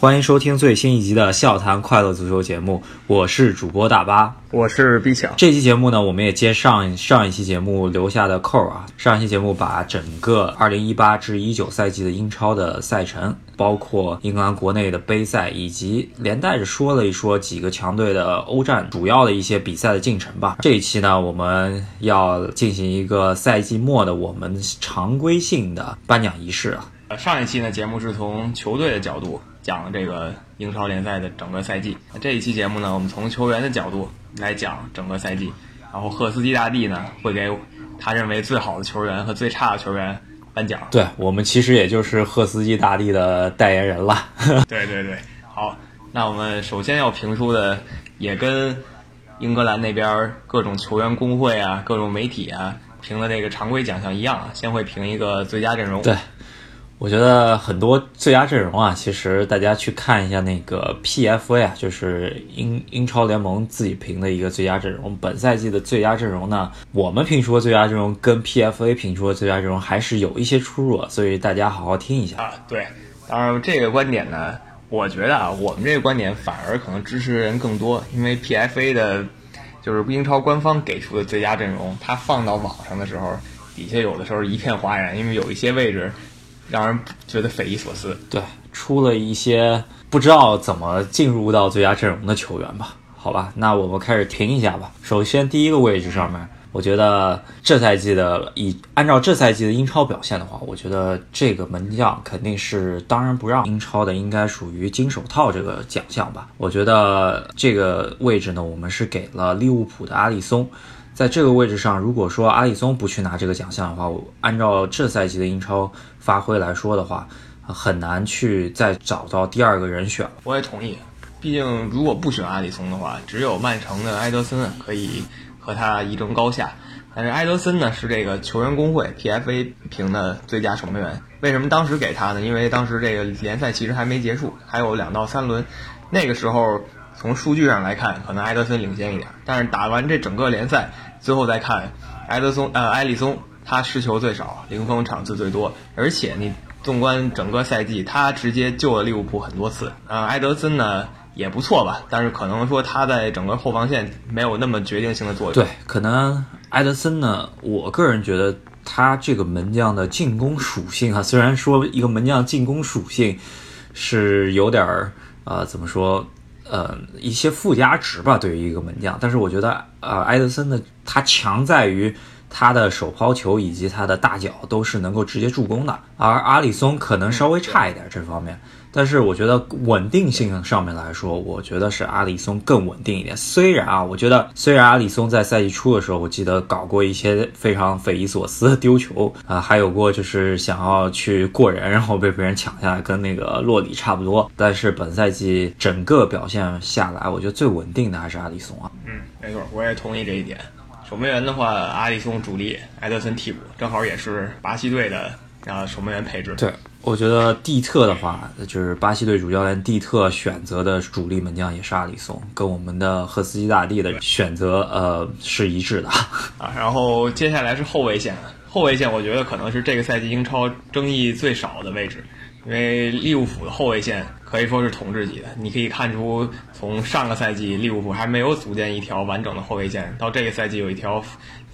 欢迎收听最新一集的《笑谈快乐足球》节目，我是主播大巴，我是 B 强。这期节目呢，我们也接上上一期节目留下的扣啊。上一期节目把整个2018至19赛季的英超的赛程，包括英格兰国内的杯赛，以及连带着说了一说几个强队的欧战主要的一些比赛的进程吧。这一期呢，我们要进行一个赛季末的我们常规性的颁奖仪式啊。呃，上一期呢，节目是从球队的角度。讲这个英超联赛的整个赛季。这一期节目呢，我们从球员的角度来讲整个赛季。然后赫斯基大帝呢，会给他认为最好的球员和最差的球员颁奖。对我们其实也就是赫斯基大帝的代言人了。对对对，好，那我们首先要评出的也跟英格兰那边各种球员工会啊、各种媒体啊评的那个常规奖项一样，先会评一个最佳阵容。对。我觉得很多最佳阵容啊，其实大家去看一下那个 PFA 啊，就是英英超联盟自己评的一个最佳阵容。本赛季的最佳阵容呢，我们评出的最佳阵容跟 PFA 评出的最佳阵容还是有一些出入，所以大家好好听一下啊。对，当然这个观点呢，我觉得啊，我们这个观点反而可能支持人更多，因为 PFA 的，就是英超官方给出的最佳阵容，它放到网上的时候，底下有的时候一片哗然，因为有一些位置。让人觉得匪夷所思。对，出了一些不知道怎么进入到最佳阵容的球员吧？好吧，那我们开始评一下吧。首先，第一个位置上面，我觉得这赛季的以按照这赛季的英超表现的话，我觉得这个门将肯定是当仁不让。英超的应该属于金手套这个奖项吧？我觉得这个位置呢，我们是给了利物浦的阿里松。在这个位置上，如果说阿里松不去拿这个奖项的话，我按照这赛季的英超发挥来说的话，很难去再找到第二个人选。我也同意，毕竟如果不选阿里松的话，只有曼城的埃德森可以和他一争高下。但是埃德森呢，是这个球员工会 PFA 评的最佳守门员。为什么当时给他呢？因为当时这个联赛其实还没结束，还有两到三轮，那个时候从数据上来看，可能埃德森领先一点。但是打完这整个联赛。最后再看，埃德松呃埃里松，他失球最少，零封场次最多，而且你纵观整个赛季，他直接救了利物浦很多次。呃，埃德森呢也不错吧，但是可能说他在整个后防线没有那么决定性的作用。对，可能埃德森呢，我个人觉得他这个门将的进攻属性啊，虽然说一个门将进攻属性是有点儿呃怎么说？呃，一些附加值吧，对于一个门将。但是我觉得，呃，埃德森的他强在于他的手抛球以及他的大脚都是能够直接助攻的，而阿里松可能稍微差一点这方面。但是我觉得稳定性上面来说，我觉得是阿里松更稳定一点。虽然啊，我觉得虽然阿里松在赛季初的时候，我记得搞过一些非常匪夷所思的丢球啊，还有过就是想要去过人，然后被别人抢下来，跟那个洛里差不多。但是本赛季整个表现下来，我觉得最稳定的还是阿里松啊。嗯，没错，我也同意这一点。守门员的话，阿里松主力，埃德森替补，正好也是巴西队的啊守门员配置。对。我觉得蒂特的话，就是巴西队主教练蒂特选择的主力门将也是阿里松，跟我们的赫斯基大帝的选择呃是一致的啊。然后接下来是后卫线，后卫线我觉得可能是这个赛季英超争议最少的位置，因为利物浦的后卫线可以说是统治级的。你可以看出，从上个赛季利物浦还没有组建一条完整的后卫线，到这个赛季有一条。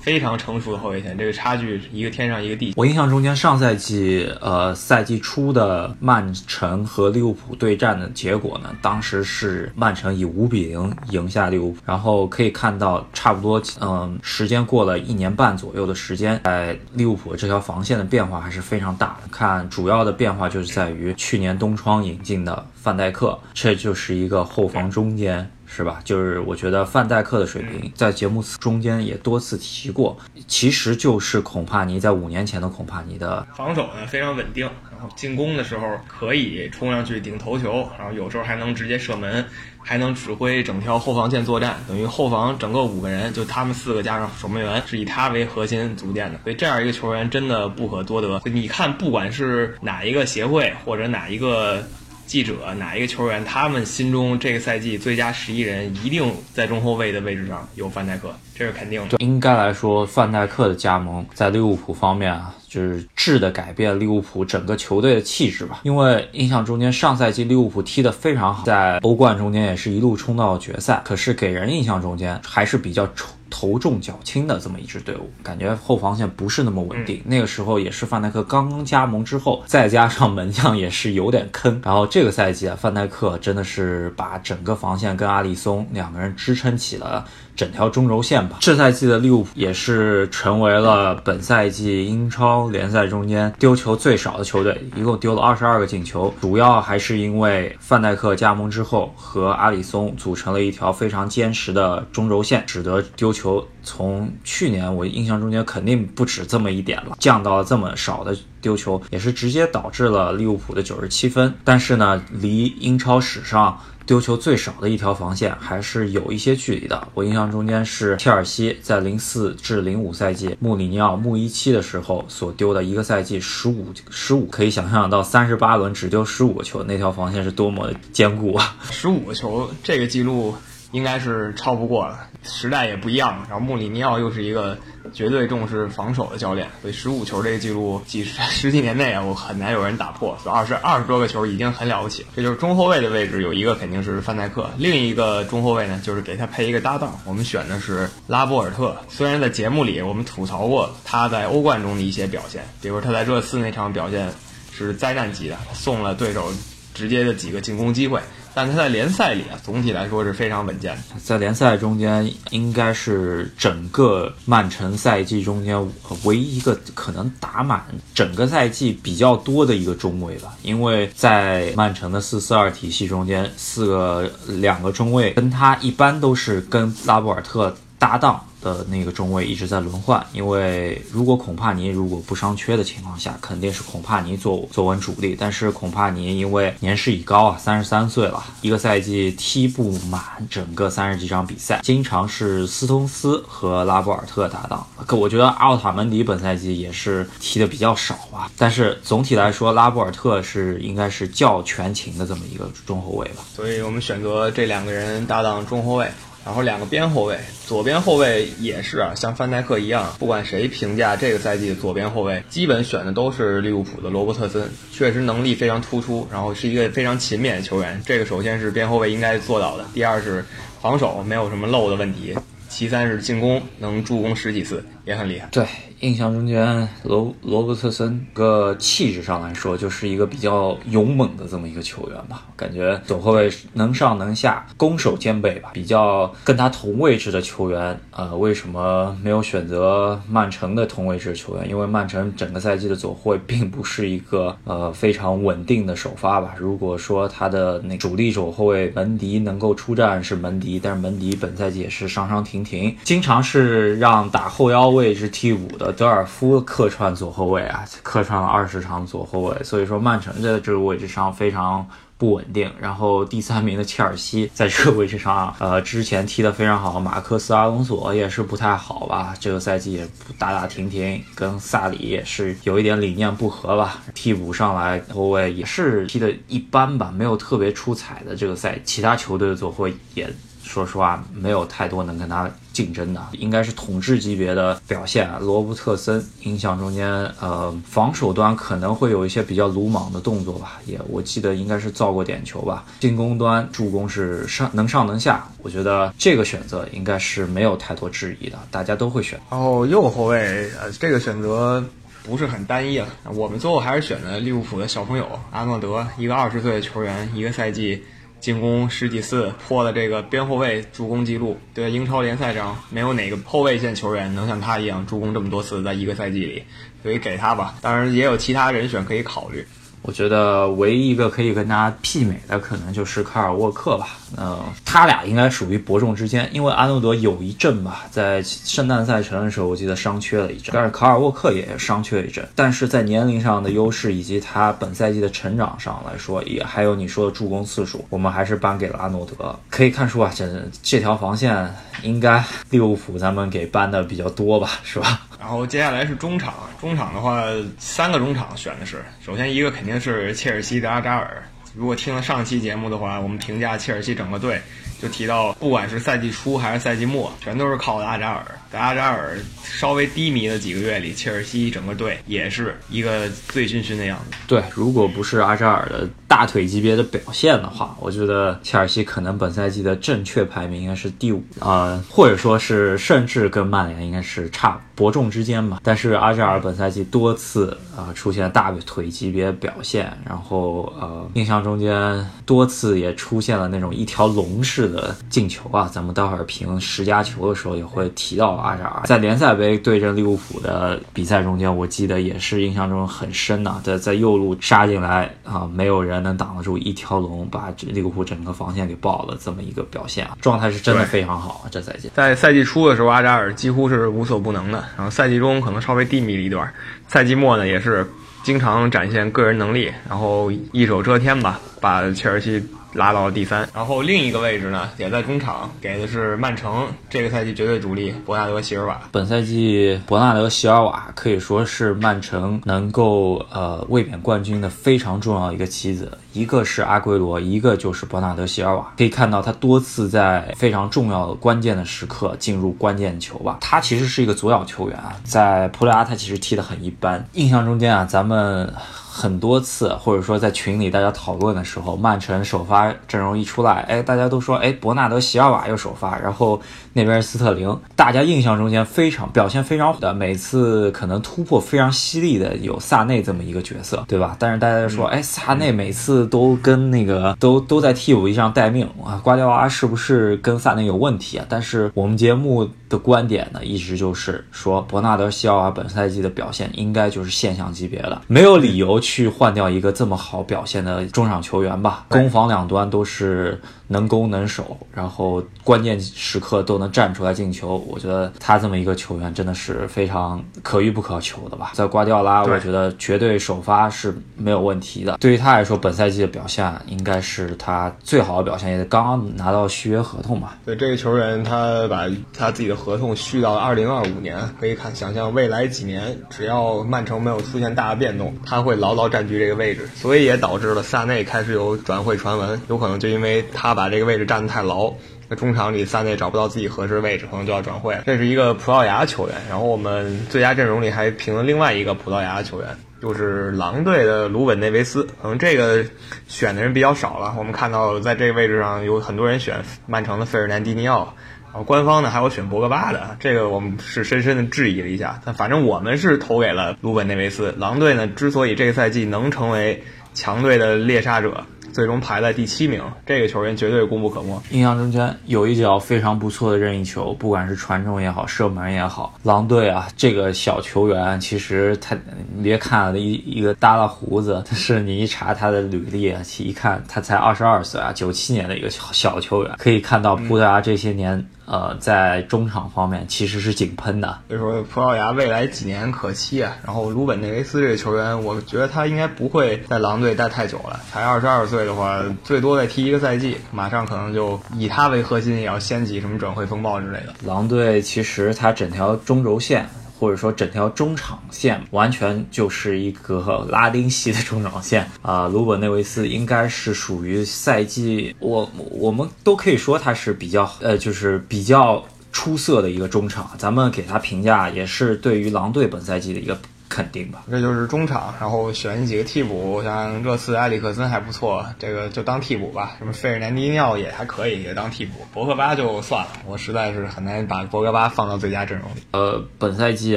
非常成熟的后卫线，这个差距一个天上一个地。我印象中间上赛季，呃，赛季初的曼城和利物浦对战的结果呢，当时是曼城以五比零赢下利物浦。然后可以看到，差不多，嗯，时间过了一年半左右的时间，在利物浦这条防线的变化还是非常大的。看主要的变化就是在于去年冬窗引进的范戴克，这就是一个后防中间。是吧？就是我觉得范戴克的水平，在节目中间也多次提过，其实就是孔帕尼在五年前的孔帕尼的防守呢非常稳定，然后进攻的时候可以冲上去顶头球，然后有时候还能直接射门，还能指挥整条后防线作战，等于后防整个五个人就他们四个加上守门员是以他为核心组建的，所以这样一个球员真的不可多得。你看，不管是哪一个协会或者哪一个。记者哪一个球员，他们心中这个赛季最佳十一人一定在中后卫的位置上有范戴克，这是肯定的。应该来说，范戴克的加盟在利物浦方面啊。就是质的改变利物浦整个球队的气质吧。因为印象中间上赛季利物浦踢得非常好，在欧冠中间也是一路冲到决赛，可是给人印象中间还是比较冲。头重脚轻的这么一支队伍，感觉后防线不是那么稳定。那个时候也是范戴克刚刚加盟之后，再加上门将也是有点坑。然后这个赛季啊，范戴克真的是把整个防线跟阿里松两个人支撑起了。整条中轴线吧。这赛季的利物浦也是成为了本赛季英超联赛中间丢球最少的球队，一共丢了二十二个进球。主要还是因为范戴克加盟之后和阿里松组成了一条非常坚实的中轴线，使得丢球从去年我印象中间肯定不止这么一点了，降到了这么少的丢球，也是直接导致了利物浦的九十七分。但是呢，离英超史上。丢球最少的一条防线还是有一些距离的。我印象中间是切尔西在零四至零五赛季穆里尼奥穆一期的时候所丢的一个赛季十五十五，可以想象到三十八轮只丢十五个球，那条防线是多么的坚固啊！十五个球，这个记录。应该是超不过了，时代也不一样。然后穆里尼奥又是一个绝对重视防守的教练，所以十五球这个记录几十 十几年内啊，我很难有人打破。所以二十二十多个球已经很了不起。这就是中后卫的位置，有一个肯定是范戴克，另一个中后卫呢，就是给他配一个搭档。我们选的是拉波尔特。虽然在节目里我们吐槽过他在欧冠中的一些表现，比如他在热刺那场表现是灾难级的，送了对手直接的几个进攻机会。但他在联赛里啊，总体来说是非常稳健。在联赛中间，应该是整个曼城赛季中间唯一一个可能打满整个赛季比较多的一个中卫吧。因为在曼城的四四二体系中间，四个两个中卫跟他一般都是跟拉波尔特搭档。的那个中卫一直在轮换，因为如果孔帕尼如果不伤缺的情况下，肯定是孔帕尼做做稳主力。但是孔帕尼因为年事已高啊，三十三岁了，一个赛季踢不满整个三十几场比赛，经常是斯通斯和拉波尔特搭档。可我觉得奥塔门迪本赛季也是踢的比较少吧。但是总体来说，拉波尔特是应该是较全勤的这么一个中后卫吧。所以我们选择这两个人搭档中后卫。然后两个边后卫，左边后卫也是啊，像范戴克一样，不管谁评价这个赛季的左边后卫，基本选的都是利物浦的罗伯特森，确实能力非常突出，然后是一个非常勤勉的球员。这个首先是边后卫应该做到的，第二是防守没有什么漏的问题，其三是进攻能助攻十几次，也很厉害。对。印象中间，罗罗伯特森个气质上来说，就是一个比较勇猛的这么一个球员吧。感觉左后卫能上能下，攻守兼备吧。比较跟他同位置的球员，呃，为什么没有选择曼城的同位置球员？因为曼城整个赛季的左后卫并不是一个呃非常稳定的首发吧。如果说他的那主力左后卫门迪能够出战是门迪，但是门迪本赛季也是伤伤停停，经常是让打后腰位置替补的。德尔夫客串左后卫啊，客串了二十场左后卫，所以说曼城在这个位置上非常不稳定。然后第三名的切尔西在这个位置上，呃，之前踢得非常好，马克思阿隆索也是不太好吧，这个赛季也不打打停停，跟萨里也是有一点理念不合吧。替补上来后卫也是踢得一般吧，没有特别出彩的这个赛，其他球队的左后卫也。说实话，没有太多能跟他竞争的，应该是统治级别的表现。罗伯特森印象中间，呃，防守端可能会有一些比较鲁莽的动作吧，也我记得应该是造过点球吧。进攻端助攻是上能上能下，我觉得这个选择应该是没有太多质疑的，大家都会选。然后右后卫，呃，这个选择不是很单一了。我们最后还是选的利物浦的小朋友阿诺德，一个二十岁的球员，一个赛季。进攻十几次破了这个边后卫助攻记录，对英超联赛上没有哪个后卫线球员能像他一样助攻这么多次在一个赛季里，所以给他吧。当然也有其他人选可以考虑。我觉得唯一一个可以跟他媲美的，可能就是卡尔沃克吧。嗯，他俩应该属于伯仲之间，因为阿诺德有一阵吧，在圣诞赛程的时候，我记得伤缺了一阵，但是卡尔沃克也伤缺一阵。但是在年龄上的优势以及他本赛季的成长上来说，也还有你说的助攻次数，我们还是颁给了阿诺德。可以看出啊，这这条防线应该利物浦咱们给颁的比较多吧，是吧？然后接下来是中场，中场的话，三个中场选的是，首先一个肯定是切尔西的阿扎尔。如果听了上期节目的话，我们评价切尔西整个队，就提到，不管是赛季初还是赛季末，全都是靠阿扎尔。在阿扎尔稍微低迷的几个月里，切尔西整个队也是一个醉醺醺的样子。对，如果不是阿扎尔的大腿级别的表现的话，我觉得切尔西可能本赛季的正确排名应该是第五啊，或者说是甚至跟曼联应该是差伯仲之间吧。但是阿扎尔本赛季多次啊出现大腿级别表现，然后呃印象中间多次也出现了那种一条龙式的进球啊，咱们待会儿评十佳球的时候也会提到。阿扎尔在联赛杯对阵利物浦的比赛中间，我记得也是印象中很深呐，在在右路杀进来啊，没有人能挡得住，一条龙把利物浦整个防线给爆了，这么一个表现啊，状态是真的非常好啊，这赛季。在赛季初的时候，阿扎尔几乎是无所不能的，然后赛季中可能稍微低迷了一段，赛季末呢也是经常展现个人能力，然后一手遮天吧，把切尔西。拉到了第三，然后另一个位置呢，也在中场，给的是曼城这个赛季绝对主力伯纳德席尔瓦。本赛季伯纳德席尔瓦可以说是曼城能够呃卫冕冠军的非常重要一个棋子，一个是阿圭罗，一个就是伯纳德席尔瓦。可以看到他多次在非常重要的关键的时刻进入关键球吧。他其实是一个左脚球员啊，在葡萄牙他其实踢得很一般。印象中间啊，咱们。很多次，或者说在群里大家讨论的时候，曼城首发阵容一出来，哎，大家都说，哎，伯纳德席尔瓦又首发，然后那边斯特林，大家印象中间非常表现非常好的，每次可能突破非常犀利的有萨内这么一个角色，对吧？但是大家说，哎，萨内每次都跟那个都都在替补席上待命啊，瓜迪奥拉是不是跟萨内有问题啊？但是我们节目的观点呢，一直就是说，伯纳德席尔瓦本赛季的表现应该就是现象级别的，没有理由。去换掉一个这么好表现的中场球员吧，攻防两端都是。能攻能守，然后关键时刻都能站出来进球。我觉得他这么一个球员真的是非常可遇不可求的吧。在瓜迪奥拉，我觉得绝对首发是没有问题的。对于他来说，本赛季的表现应该是他最好的表现，也刚刚拿到续约合同嘛。对这个球员，他把他自己的合同续到二零二五年，可以看想象未来几年，只要曼城没有出现大的变动，他会牢牢占据这个位置。所以也导致了萨内开始有转会传闻，有可能就因为他。把这个位置站得太牢，那中场里萨内找不到自己合适的位置，可能就要转会。这是一个葡萄牙球员，然后我们最佳阵容里还评了另外一个葡萄牙球员，就是狼队的鲁本内维斯。可能这个选的人比较少了。我们看到在这个位置上有很多人选曼城的费尔南迪尼奥，然后官方呢还有选博格巴的，这个我们是深深的质疑了一下。但反正我们是投给了鲁本内维斯。狼队呢之所以这个赛季能成为强队的猎杀者。最终排在第七名，这个球员绝对功不可没。印象中间有一脚非常不错的任意球，不管是传中也好，射门也好。狼队啊，这个小球员其实他，你别看了一一个耷拉胡子，但是你一查他的履历啊，一看他才二十二岁啊，九七年的一个小小球员，可以看到葡萄牙这些年。呃，在中场方面其实是井喷的，所以说葡萄牙未来几年可期啊。然后鲁本内维斯这个球员，我觉得他应该不会在狼队待太久了，才二十二岁的话，最多再踢一个赛季，马上可能就以他为核心，也要掀起什么转会风暴之类的。狼队其实他整条中轴线。或者说整条中场线完全就是一个拉丁系的中场线啊，鲁本内维斯应该是属于赛季我我们都可以说他是比较呃就是比较出色的一个中场，咱们给他评价也是对于狼队本赛季的一个。肯定吧，这就是中场，然后选几个替补，像热刺埃里克森还不错，这个就当替补吧。什么费尔南迪尼奥也还可以，也当替补。博格巴就算了，我实在是很难把博格巴放到最佳阵容里。呃，本赛季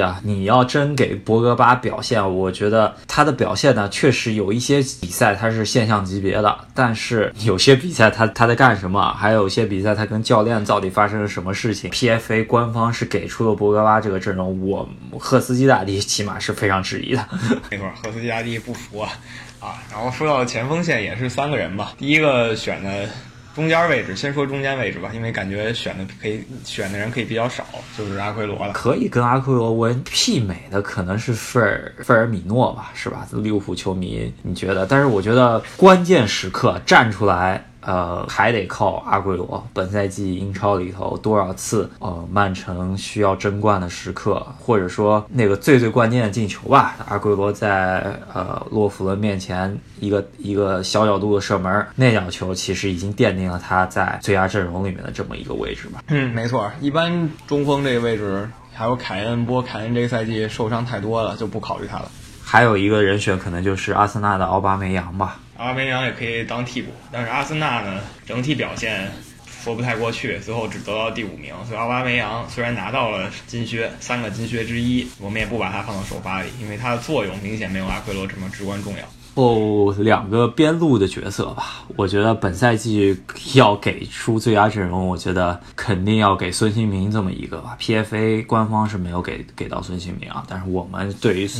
啊，你要真给博格巴表现，我觉得他的表现呢，确实有一些比赛他是现象级别的，但是有些比赛他他在干什么？还有一些比赛他跟教练到底发生了什么事情？PFA 官方是给出了博格巴这个阵容，我赫斯基大帝起码是非。非常质疑的，没错，赫斯基亚蒂不服啊啊！然后说到前锋线也是三个人吧，第一个选的中间位置，先说中间位置吧，因为感觉选的可以选的人可以比较少，就是阿奎罗了。可以跟阿奎罗文媲美的可能是费尔费尔米诺吧，是吧？利物浦球迷你觉得？但是我觉得关键时刻站出来。呃，还得靠阿圭罗。本赛季英超里头多少次，呃，曼城需要争冠的时刻，或者说那个最最关键的进球吧，阿圭罗在呃洛夫伦面前一个一个小角度的射门，那脚球其实已经奠定了他在最佳阵容里面的这么一个位置吧。嗯，没错，一般中锋这个位置还有凯恩，不过凯恩这个赛季受伤太多了，就不考虑他了。还有一个人选可能就是阿森纳的奥巴梅扬吧。奥巴梅扬也可以当替补，但是阿森纳呢整体表现说不太过去，最后只得到第五名。所以奥巴梅扬虽然拿到了金靴，三个金靴之一，我们也不把它放到首发里，因为它的作用明显没有阿奎罗这么至关重要。后两个边路的角色吧，我觉得本赛季要给出最佳阵容，我觉得肯定要给孙兴民这么一个吧。PFA 官方是没有给给到孙兴民啊，但是我们对于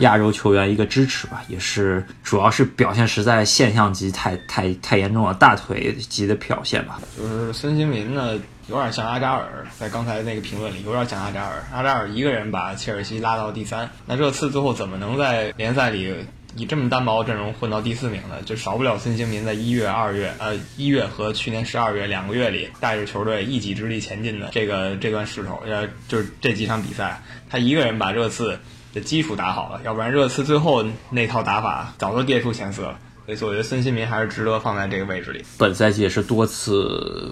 亚洲球员一个支持吧，也是主要是表现实在现象级太太太严重了，大腿级的表现吧。就是孙兴民呢，有点像阿扎尔，在刚才那个评论里有点像阿扎尔，阿扎尔一个人把切尔西拉到第三，那这次最后怎么能在联赛里？以这么单薄的阵容混到第四名的，就少不了孙兴民在一月、二月，呃，一月和去年十二月两个月里带着球队一己之力前进的这个这段势头，呃，就是这几场比赛，他一个人把热刺的基础打好了，要不然热刺最后那套打法早就跌出前四了。所以我觉得孙兴民还是值得放在这个位置里。本赛季也是多次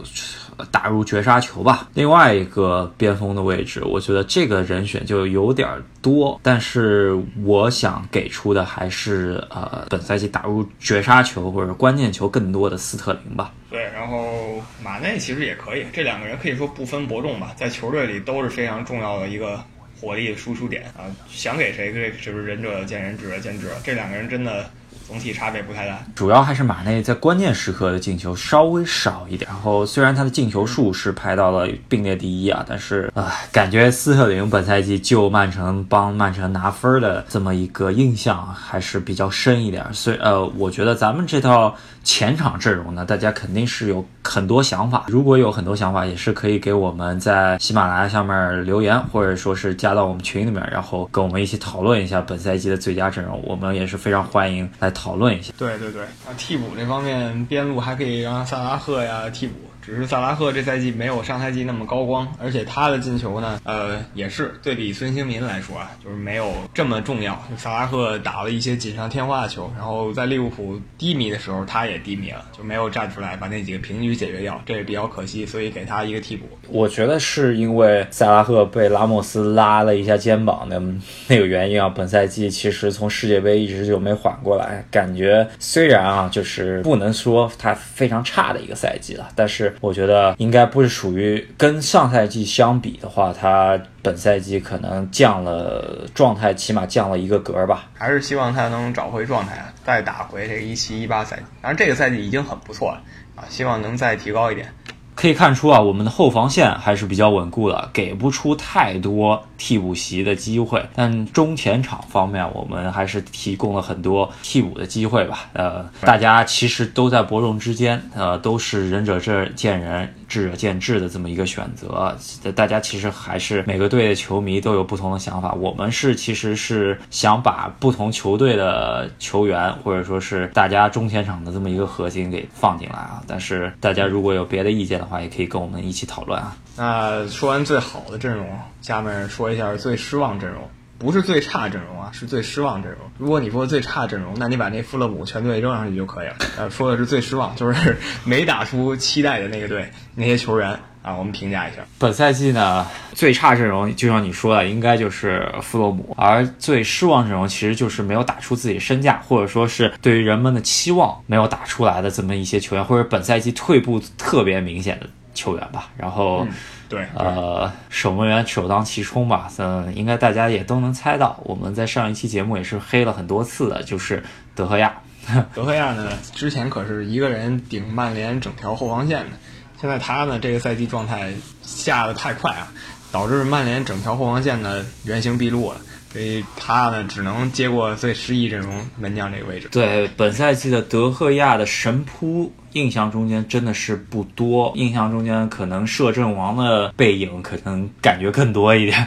打入绝杀球吧。另外一个边锋的位置，我觉得这个人选就有点多，但是我想给出的还是呃，本赛季打入绝杀球或者关键球更多的斯特林吧。对，然后马内其实也可以，这两个人可以说不分伯仲吧，在球队里都是非常重要的一个火力输出点啊。想给谁，这就是仁者见仁，智者见智。这两个人真的。总体差别不太大，主要还是马内在关键时刻的进球稍微少一点。然后虽然他的进球数是排到了并列第一啊，但是啊，感觉斯特林本赛季救曼城、帮曼城拿分的这么一个印象还是比较深一点。所以呃，我觉得咱们这套前场阵容呢，大家肯定是有很多想法。如果有很多想法，也是可以给我们在喜马拉雅下面留言，或者说是加到我们群里面，然后跟我们一起讨论一下本赛季的最佳阵容。我们也是非常欢迎来。讨论一下，对对对，啊替补这方面边路还可以让萨拉赫呀替补。只是萨拉赫这赛季没有上赛季那么高光，而且他的进球呢，呃，也是对比孙兴民来说啊，就是没有这么重要。萨拉赫打了一些锦上添花的球，然后在利物浦低迷的时候，他也低迷了，就没有站出来把那几个平局解决掉，这也比较可惜，所以给他一个替补。我觉得是因为萨拉赫被拉莫斯拉了一下肩膀的那个原因啊。本赛季其实从世界杯一直就没缓过来，感觉虽然啊，就是不能说他非常差的一个赛季了，但是。我觉得应该不是属于跟上赛季相比的话，他本赛季可能降了状态，起码降了一个格吧。还是希望他能找回状态，再打回这个一七一八赛季。当然，这个赛季已经很不错了啊，希望能再提高一点。可以看出啊，我们的后防线还是比较稳固的，给不出太多替补席的机会。但中前场方面，我们还是提供了很多替补的机会吧。呃，大家其实都在伯仲之间，呃，都是仁者见仁。智者见智的这么一个选择，大家其实还是每个队的球迷都有不同的想法。我们是其实是想把不同球队的球员，或者说是大家中前场的这么一个核心给放进来啊。但是大家如果有别的意见的话，也可以跟我们一起讨论啊。那说完最好的阵容，下面说一下最失望阵容。不是最差阵容啊，是最失望阵容。如果你说最差阵容，那你把那富勒姆全队扔上去就可以了。呃，说的是最失望，就是没打出期待的那个队那些球员啊，我们评价一下。本赛季呢，最差阵容就像你说的，应该就是富勒姆，而最失望阵容其实就是没有打出自己身价，或者说是对于人们的期望没有打出来的这么一些球员，或者本赛季退步特别明显的球员吧。然后。对，呃，守门员首当其冲吧，嗯，应该大家也都能猜到，我们在上一期节目也是黑了很多次的，就是德赫亚。德赫亚呢，之前可是一个人顶曼联整条后防线的，现在他呢，这个赛季状态下的太快啊，导致曼联整条后防线呢原形毕露了。所以他呢，只能接过最失意阵容门将这个位置。对，本赛季的德赫亚的神扑，印象中间真的是不多。印象中间可能摄政王的背影，可能感觉更多一点。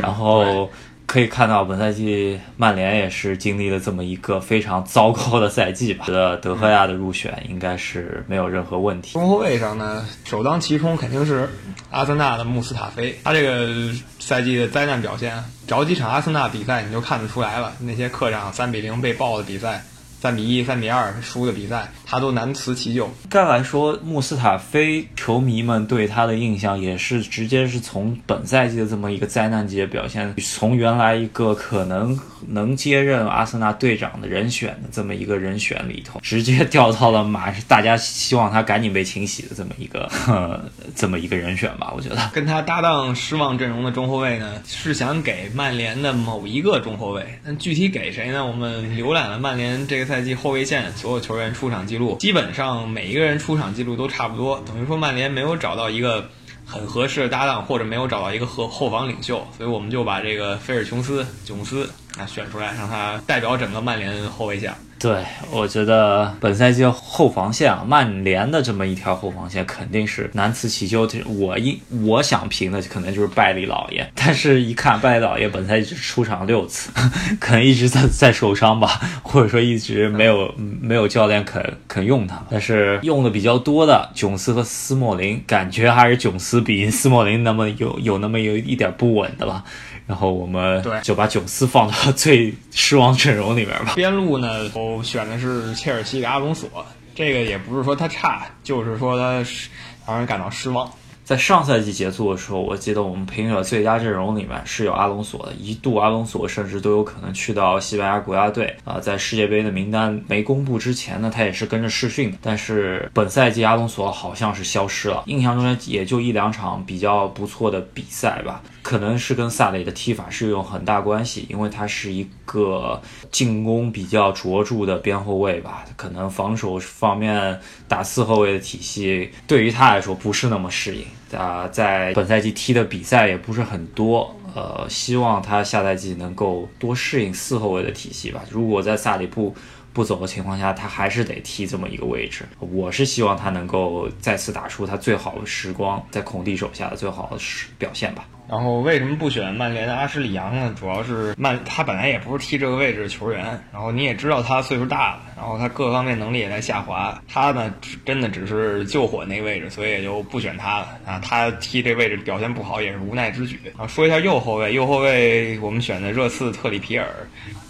然后可以看到，本赛季曼联也是经历了这么一个非常糟糕的赛季吧。觉得德赫亚的入选应该是没有任何问题。中后卫上呢，首当其冲肯定是阿森纳的穆斯塔菲。他这个赛季的灾难表现，找几场阿森纳比赛你就看得出来了。那些客场三比零被爆的比赛。三比一、三比二输的比赛，他都难辞其咎。该来说，穆斯塔菲球迷们对他的印象也是直接是从本赛季的这么一个灾难级的表现，从原来一个可能能接任阿森纳队长的人选的这么一个人选里头，直接掉到了马大家希望他赶紧被清洗的这么一个 这么一个人选吧。我觉得跟他搭档失望阵容的中后卫呢，是想给曼联的某一个中后卫，但具体给谁呢？我们浏览了曼联这个赛。赛季后卫线所有球员出场记基本上每一个人出场记录都差不多，等于说曼联没有找到一个很合适的搭档，或者没有找到一个后后防领袖，所以我们就把这个菲尔琼斯琼斯啊选出来，让他代表整个曼联后卫线。对，我觉得本赛季后防线啊，曼联的这么一条后防线肯定是难辞其咎。我一我想评的可能就是拜利老爷，但是一看拜利老爷本赛季出场六次，可能一直在在受伤吧，或者说一直没有没有教练肯肯用他。但是用的比较多的囧斯和斯莫林，感觉还是囧斯比斯莫林那么有有那么有一点不稳的吧。然后我们就把囧斯放到最失望阵容里面吧。边路呢，我选的是切尔西的阿隆索，这个也不是说他差，就是说他让人感到失望。在上赛季结束的时候，我记得我们评选最佳阵容里面是有阿隆索的，一度阿隆索甚至都有可能去到西班牙国家队啊。在世界杯的名单没公布之前呢，他也是跟着试训的。但是本赛季阿隆索好像是消失了，印象中也就一两场比较不错的比赛吧。可能是跟萨雷的踢法是有很大关系，因为他是一个进攻比较卓著的边后卫吧，可能防守方面打四后卫的体系对于他来说不是那么适应。啊，在本赛季踢的比赛也不是很多，呃，希望他下赛季能够多适应四后卫的体系吧。如果在萨里布不走的情况下，他还是得踢这么一个位置。我是希望他能够再次打出他最好的时光，在孔蒂手下的最好的表现吧。然后为什么不选曼联的阿什里扬呢？主要是曼他本来也不是踢这个位置的球员，然后你也知道他岁数大了，然后他各方面能力也在下滑，他呢真的只是救火那个位置，所以也就不选他了啊。他踢这位置表现不好也是无奈之举。啊，说一下右后卫，右后卫我们选的热刺特里皮尔，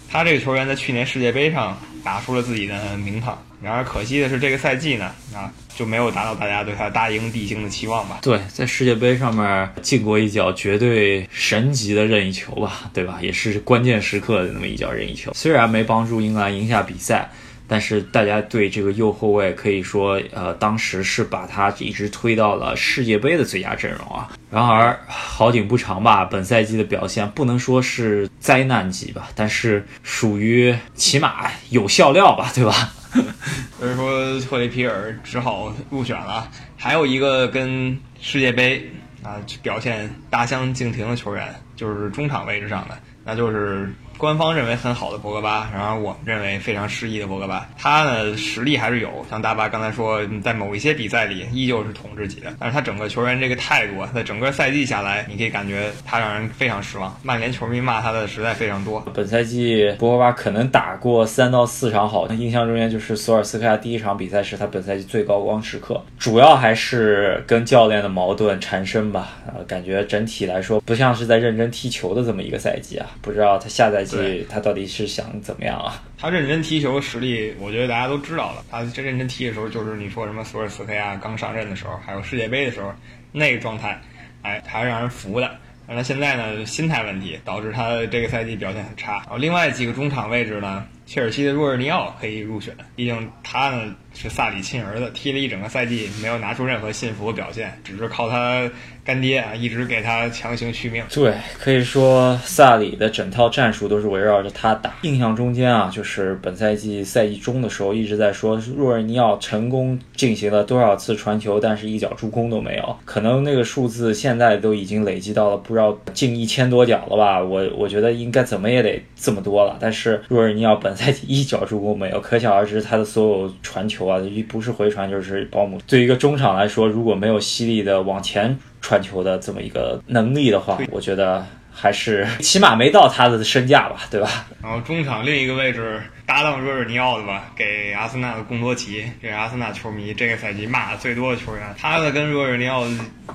他这个球员在去年世界杯上打出了自己的名堂。然而可惜的是，这个赛季呢，啊，就没有达到大家对他大英帝星的期望吧？对，在世界杯上面进过一脚绝对神级的任意球吧，对吧？也是关键时刻的那么一脚任意球，虽然没帮助英格兰赢下比赛。但是大家对这个右后卫可以说，呃，当时是把他一直推到了世界杯的最佳阵容啊。然而好景不长吧，本赛季的表现不能说是灾难级吧，但是属于起码有笑料吧，对吧？所以说特雷皮尔只好入选了。还有一个跟世界杯啊表现大相径庭的球员，就是中场位置上的，那就是。官方认为很好的博格巴，然后我们认为非常失意的博格巴，他呢实力还是有，像大巴刚才说，在某一些比赛里依旧是统治级的，但是他整个球员这个态度，在整个赛季下来，你可以感觉他让人非常失望。曼联球迷骂他的实在非常多。本赛季博格巴可能打过三到四场好，印象中间就是索尔斯克亚第一场比赛是他本赛季最高光时刻，主要还是跟教练的矛盾缠身吧，呃，感觉整体来说不像是在认真踢球的这么一个赛季啊，不知道他下赛。对他到底是想怎么样啊？他认真踢球的实力，我觉得大家都知道了。他真认真踢的时候，就是你说什么索尔斯克亚刚上任的时候，还有世界杯的时候，那个状态，哎，还是让人服的。那现在呢，心态问题导致他这个赛季表现很差。然后另外几个中场位置呢，切尔西的若日尼奥可以入选，毕竟他呢。是萨里亲儿子，踢了一整个赛季，没有拿出任何信服的表现，只是靠他干爹啊，一直给他强行续命。对，可以说萨里的整套战术都是围绕着他打。印象中间啊，就是本赛季赛季中的时候一直在说，若尔尼奥成功进行了多少次传球，但是一脚助攻都没有。可能那个数字现在都已经累积到了不知道近一千多脚了吧？我我觉得应该怎么也得这么多了。但是若尔尼奥本赛季一脚助攻没有，可想而知他的所有传球。一不是回传就是保姆。对于一个中场来说，如果没有犀利的往前传球的这么一个能力的话，我觉得还是起码没到他的身价吧，对吧？然后中场另一个位置搭档若尔尼奥的吧，给阿森纳的贡多齐，这是阿森纳球迷这个赛季骂的最多的球员。他的跟若尔尼奥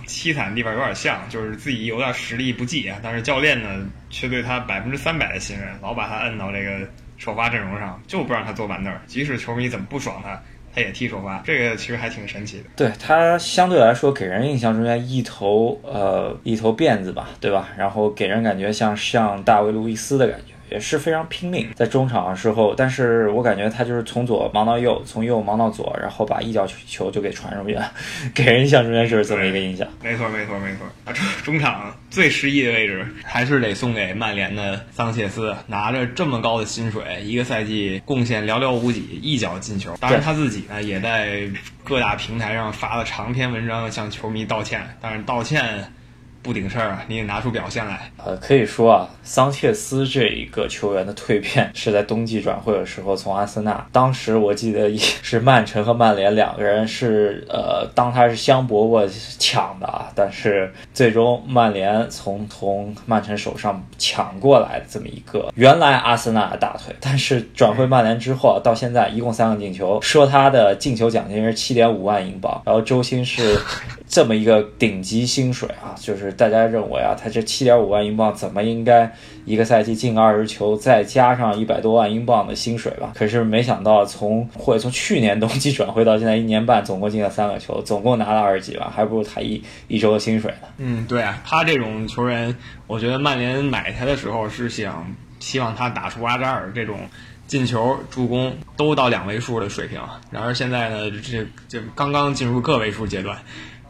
凄惨的地方有点像，就是自己有点实力不济啊，但是教练呢却对他百分之三百的信任，老把他摁到这个首发阵容上，就不让他坐板凳，即使球迷怎么不爽他。他也剃首发，这个其实还挺神奇的。对他相对来说给人印象中间一头呃一头辫子吧，对吧？然后给人感觉像像大卫路易斯的感觉。也是非常拼命，在中场的时候，但是我感觉他就是从左忙到右，从右忙到左，然后把一脚球就给传出去，给人印象中间是这么一个印象。没错，没错，没错。啊，中中场最失意的位置还是得送给曼联的桑切斯，拿着这么高的薪水，一个赛季贡献寥寥无几，一脚进球。当然他自己呢，也在各大平台上发了长篇文章向球迷道歉，但是道歉。不顶事儿啊！你得拿出表现来。呃，可以说啊，桑切斯这一个球员的蜕变是在冬季转会的时候从阿森纳。当时我记得也是曼城和曼联两个人是呃，当他是香饽饽抢的啊，但是最终曼联从从曼城手上抢过来这么一个原来阿森纳的大腿。但是转会曼联之后啊到现在一共三个进球，说他的进球奖金是七点五万英镑，然后周薪是这么一个顶级薪水啊，就是。大家认为啊，他这七点五万英镑怎么应该一个赛季进二十球，再加上一百多万英镑的薪水吧？可是没想到从或从去年冬季转会到现在一年半，总共进了三个球，总共拿了二十几万，还不如他一一周的薪水呢。嗯，对啊，他这种球员，我觉得曼联买他的时候是想希望他打出阿扎尔这种进球、助攻都到两位数的水平。然而现在呢，这这刚刚进入个位数阶段。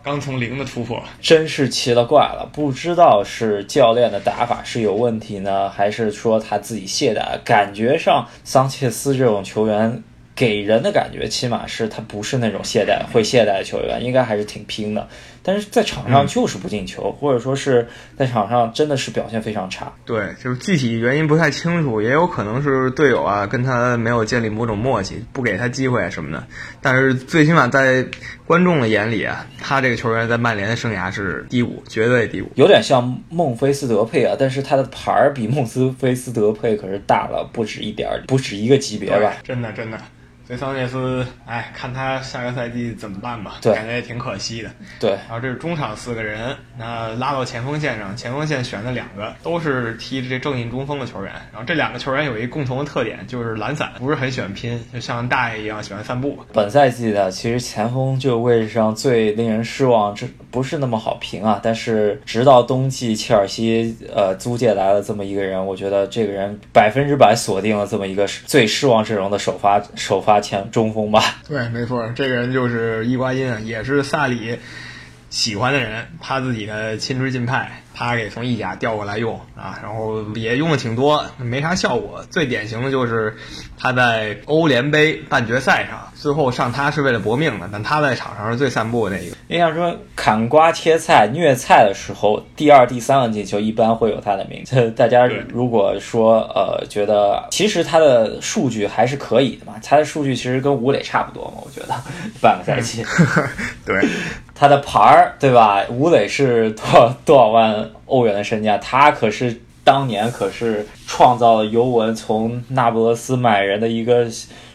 刚从零的突破，真是奇了怪了。不知道是教练的打法是有问题呢，还是说他自己懈怠？感觉上桑切斯这种球员给人的感觉，起码是他不是那种懈怠会懈怠的球员，应该还是挺拼的。但是在场上就是不进球，或者说是在场上真的是表现非常差。对，就是具体原因不太清楚，也有可能是队友啊跟他没有建立某种默契，不给他机会什么的。但是最起码在观众的眼里啊，他这个球员在曼联的生涯是低谷，绝对低谷。有点像孟菲斯德佩啊，但是他的牌儿比孟斯菲斯德佩可是大了不止一点儿，不止一个级别吧？真的，真的。所以桑切斯，哎，看他下个赛季怎么办吧？对，感觉也挺可惜的。对，然后这是中场四个人，那拉到前锋线上，前锋线选了两个，都是踢这正印中锋的球员。然后这两个球员有一共同的特点，就是懒散，不是很喜欢拼，就像大爷一样喜欢散步。本赛季的其实前锋这个位置上最令人失望，这不是那么好评啊。但是直到冬季切尔西呃租借来了这么一个人，我觉得这个人百分之百锁定了这么一个最失望阵容的首发首发。前中锋吧，对，没错，这个人就是伊瓜因，也是萨里喜欢的人，他自己的亲支近派。他给从意甲调过来用啊，然后也用的挺多，没啥效果。最典型的就是他在欧联杯半决赛上，最后上他是为了搏命的，但他在场上是最散步的那个。印象中砍瓜切菜虐菜的时候，第二、第三个进球一般会有他的名字。大家如果说呃觉得其实他的数据还是可以的嘛，他的数据其实跟吴磊差不多嘛，我觉得半个赛季。对。他的牌儿，对吧？吴磊是多少多少万欧元的身价？他可是当年可是创造了尤文从那不勒斯买人的一个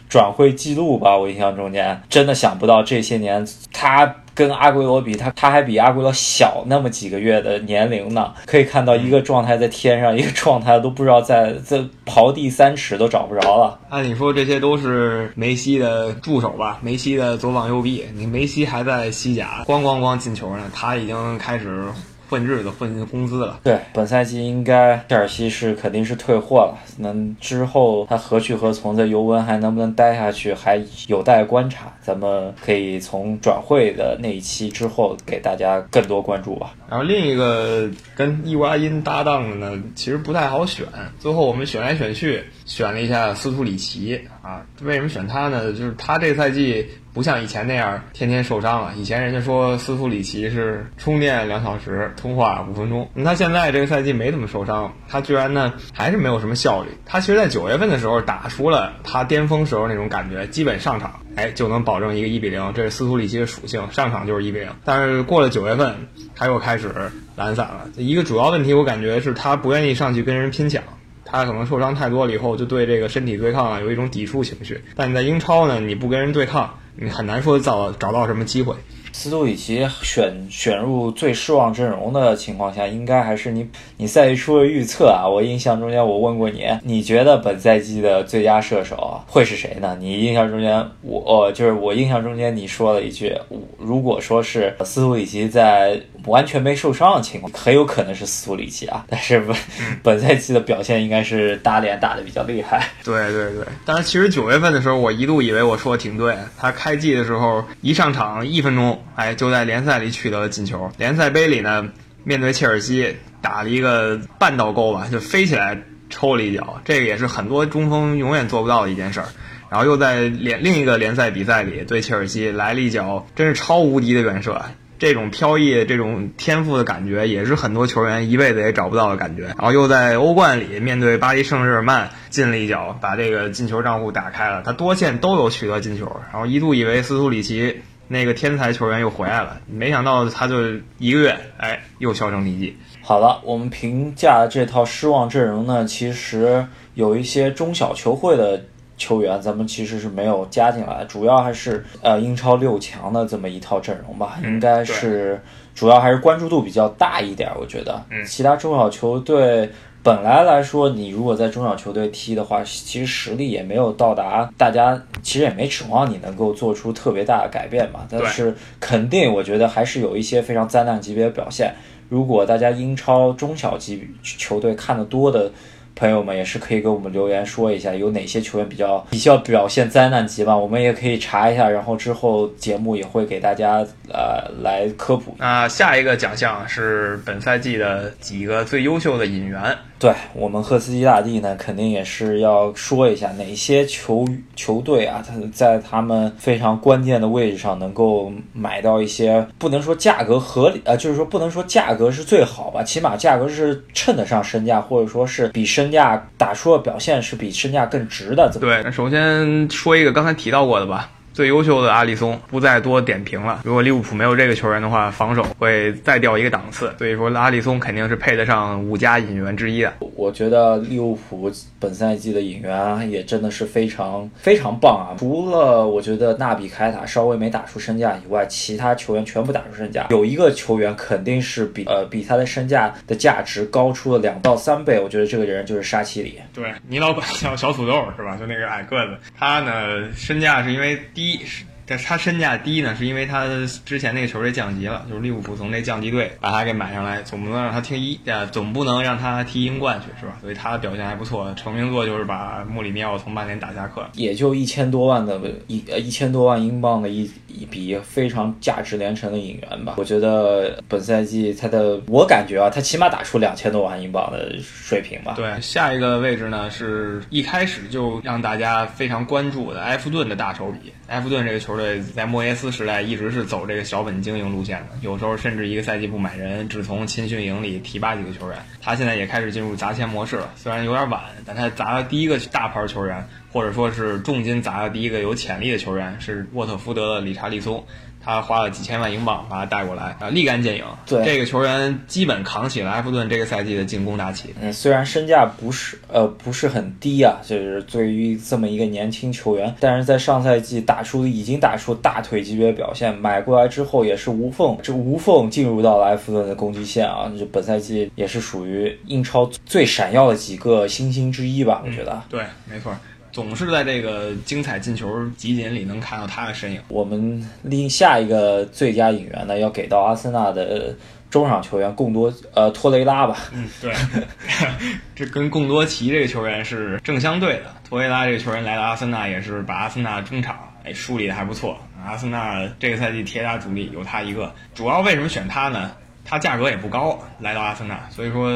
转会记录吧？我印象中间，真的想不到这些年他。跟阿圭罗比，他他还比阿圭罗小那么几个月的年龄呢。可以看到一个状态在天上，一个状态都不知道在在刨地三尺都找不着了。按理说这些都是梅西的助手吧？梅西的左膀右臂。你梅西还在西甲咣咣咣进球呢，他已经开始。混日子混工资了。对，本赛季应该切尔西是肯定是退货了。那之后他何去何从，在尤文还能不能待下去，还有待观察。咱们可以从转会的那一期之后给大家更多关注吧。然后另一个跟伊瓜因搭档的呢，其实不太好选。最后我们选来选去，选了一下斯图里奇。啊。为什么选他呢？就是他这赛季不像以前那样天天受伤了。以前人家说斯图里奇是充电两小时，通话五分钟。那他现在这个赛季没怎么受伤，他居然呢还是没有什么效率。他其实，在九月份的时候打出了他巅峰时候那种感觉，基本上场哎就能保证一个一比零，这是斯图里奇的属性，上场就是一比零。但是过了九月份，他又开始懒散了。一个主要问题，我感觉是他不愿意上去跟人拼抢。他可能受伤太多了以后，就对这个身体对抗啊有一种抵触情绪。但你在英超呢，你不跟人对抗，你很难说找找到什么机会。斯图里奇选选入最失望阵容的情况下，应该还是你你赛季初的预测啊。我印象中间我问过你，你觉得本赛季的最佳射手会是谁呢？你印象中间我就是我印象中间你说了一句，如果说是斯图里奇在完全没受伤的情况，很有可能是斯图里奇啊。但是本 本赛季的表现应该是打脸打的比较厉害。对对对，但是其实九月份的时候，我一度以为我说的挺对。他开季的时候一上场一分钟。哎，就在联赛里取得了进球。联赛杯里呢，面对切尔西打了一个半倒钩吧，就飞起来抽了一脚，这个也是很多中锋永远做不到的一件事儿。然后又在联另一个联赛比赛里对切尔西来了一脚，真是超无敌的远射。这种飘逸、这种天赋的感觉，也是很多球员一辈子也找不到的感觉。然后又在欧冠里面对巴黎圣日耳曼进了一脚，把这个进球账户打开了。他多线都有取得进球，然后一度以为斯图里奇。那个天才球员又回来了，没想到他就一个月，哎，又销声匿迹。好了，我们评价这套失望阵容呢，其实有一些中小球会的球员，咱们其实是没有加进来，主要还是呃英超六强的这么一套阵容吧，应该是主要还是关注度比较大一点，我觉得。嗯。其他中小球队。本来来说，你如果在中小球队踢的话，其实实力也没有到达，大家其实也没指望你能够做出特别大的改变嘛。但是肯定，我觉得还是有一些非常灾难级别的表现。如果大家英超中小级球队看得多的。朋友们也是可以给我们留言说一下，有哪些球员比较比较表现灾难级吧，我们也可以查一下，然后之后节目也会给大家呃来科普。那下一个奖项是本赛季的几个最优秀的引援。对我们赫斯基大帝呢，肯定也是要说一下哪些球球队啊，他在他们非常关键的位置上能够买到一些，不能说价格合理，呃，就是说不能说价格是最好吧，起码价格是称得上身价，或者说是比身身价打出的表现是比身价更值的。对，首先说一个刚才提到过的吧。最优秀的阿里松不再多点评了。如果利物浦没有这个球员的话，防守会再掉一个档次。所以说，阿里松肯定是配得上五家引援之一的。我觉得利物浦本赛季的引援也真的是非常非常棒啊！除了我觉得纳比凯塔稍微没打出身价以外，其他球员全部打出身价。有一个球员肯定是比呃比他的身价的价值高出了两到三倍。我觉得这个人就是沙奇里。对你老板叫小土豆是吧？就那个矮个子，他呢身价是因为第。一是，但是他身价低呢，是因为他之前那个球队降级了，就是利物浦从那降级队把他给买上来，总不能让他踢一，呃，总不能让他踢英冠去，是吧？所以他的表现还不错，成名作就是把穆里尼奥从曼联打下课，也就一千多万的一呃一千多万英镑的一。一笔非常价值连城的引援吧，我觉得本赛季他的，我感觉啊，他起码打出两千多万英镑的水平吧。对，下一个位置呢，是一开始就让大家非常关注的埃弗顿的大手笔。埃弗顿这个球在莫耶斯时代一直是走这个小本经营路线的，有时候甚至一个赛季不买人，只从青训营里提拔几个球员。他现在也开始进入砸钱模式了，虽然有点晚，但他砸了第一个大牌球员。或者说是重金砸了第一个有潜力的球员是沃特福德的理查利松，他花了几千万英镑把他带过来啊，立竿见影。对这个球员基本扛起了埃弗顿这个赛季的进攻大旗。嗯，虽然身价不是呃不是很低啊，就是对于这么一个年轻球员，但是在上赛季打出已经打出大腿级别表现，买过来之后也是无缝这无缝进入到了埃弗顿的攻击线啊，就本赛季也是属于英超最闪耀的几个新星之一吧，我觉得。对，没错。总是在这个精彩进球集锦里能看到他的身影。我们另下一个最佳引援呢，要给到阿森纳的中场球员贡多呃托雷拉吧。嗯，对，这跟贡多齐这个球员是正相对的。托雷拉这个球员来到阿森纳也是把阿森纳中场哎梳理的还不错。阿森纳这个赛季铁打主力有他一个。主要为什么选他呢？他价格也不高，来到阿森纳，所以说